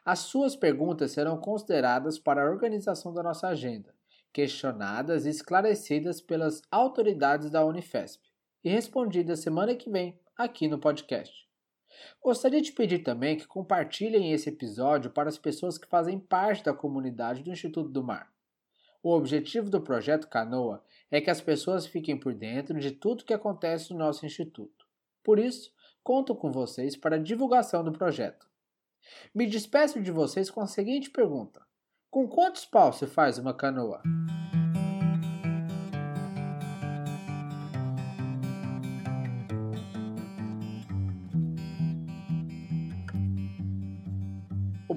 As suas perguntas serão consideradas para a organização da nossa agenda, questionadas e esclarecidas pelas autoridades da Unifesp e respondidas semana que vem aqui no podcast. Gostaria de pedir também que compartilhem esse episódio para as pessoas que fazem parte da comunidade do Instituto do Mar. O objetivo do projeto Canoa é que as pessoas fiquem por dentro de tudo que acontece no nosso instituto. Por isso, conto com vocês para a divulgação do projeto. Me despeço de vocês com a seguinte pergunta: Com quantos paus se faz uma canoa?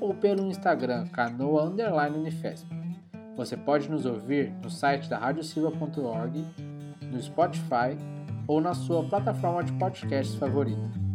ou pelo Instagram canoa Unifesp. Você pode nos ouvir no site da radiosilva.org, no Spotify ou na sua plataforma de podcasts favorita.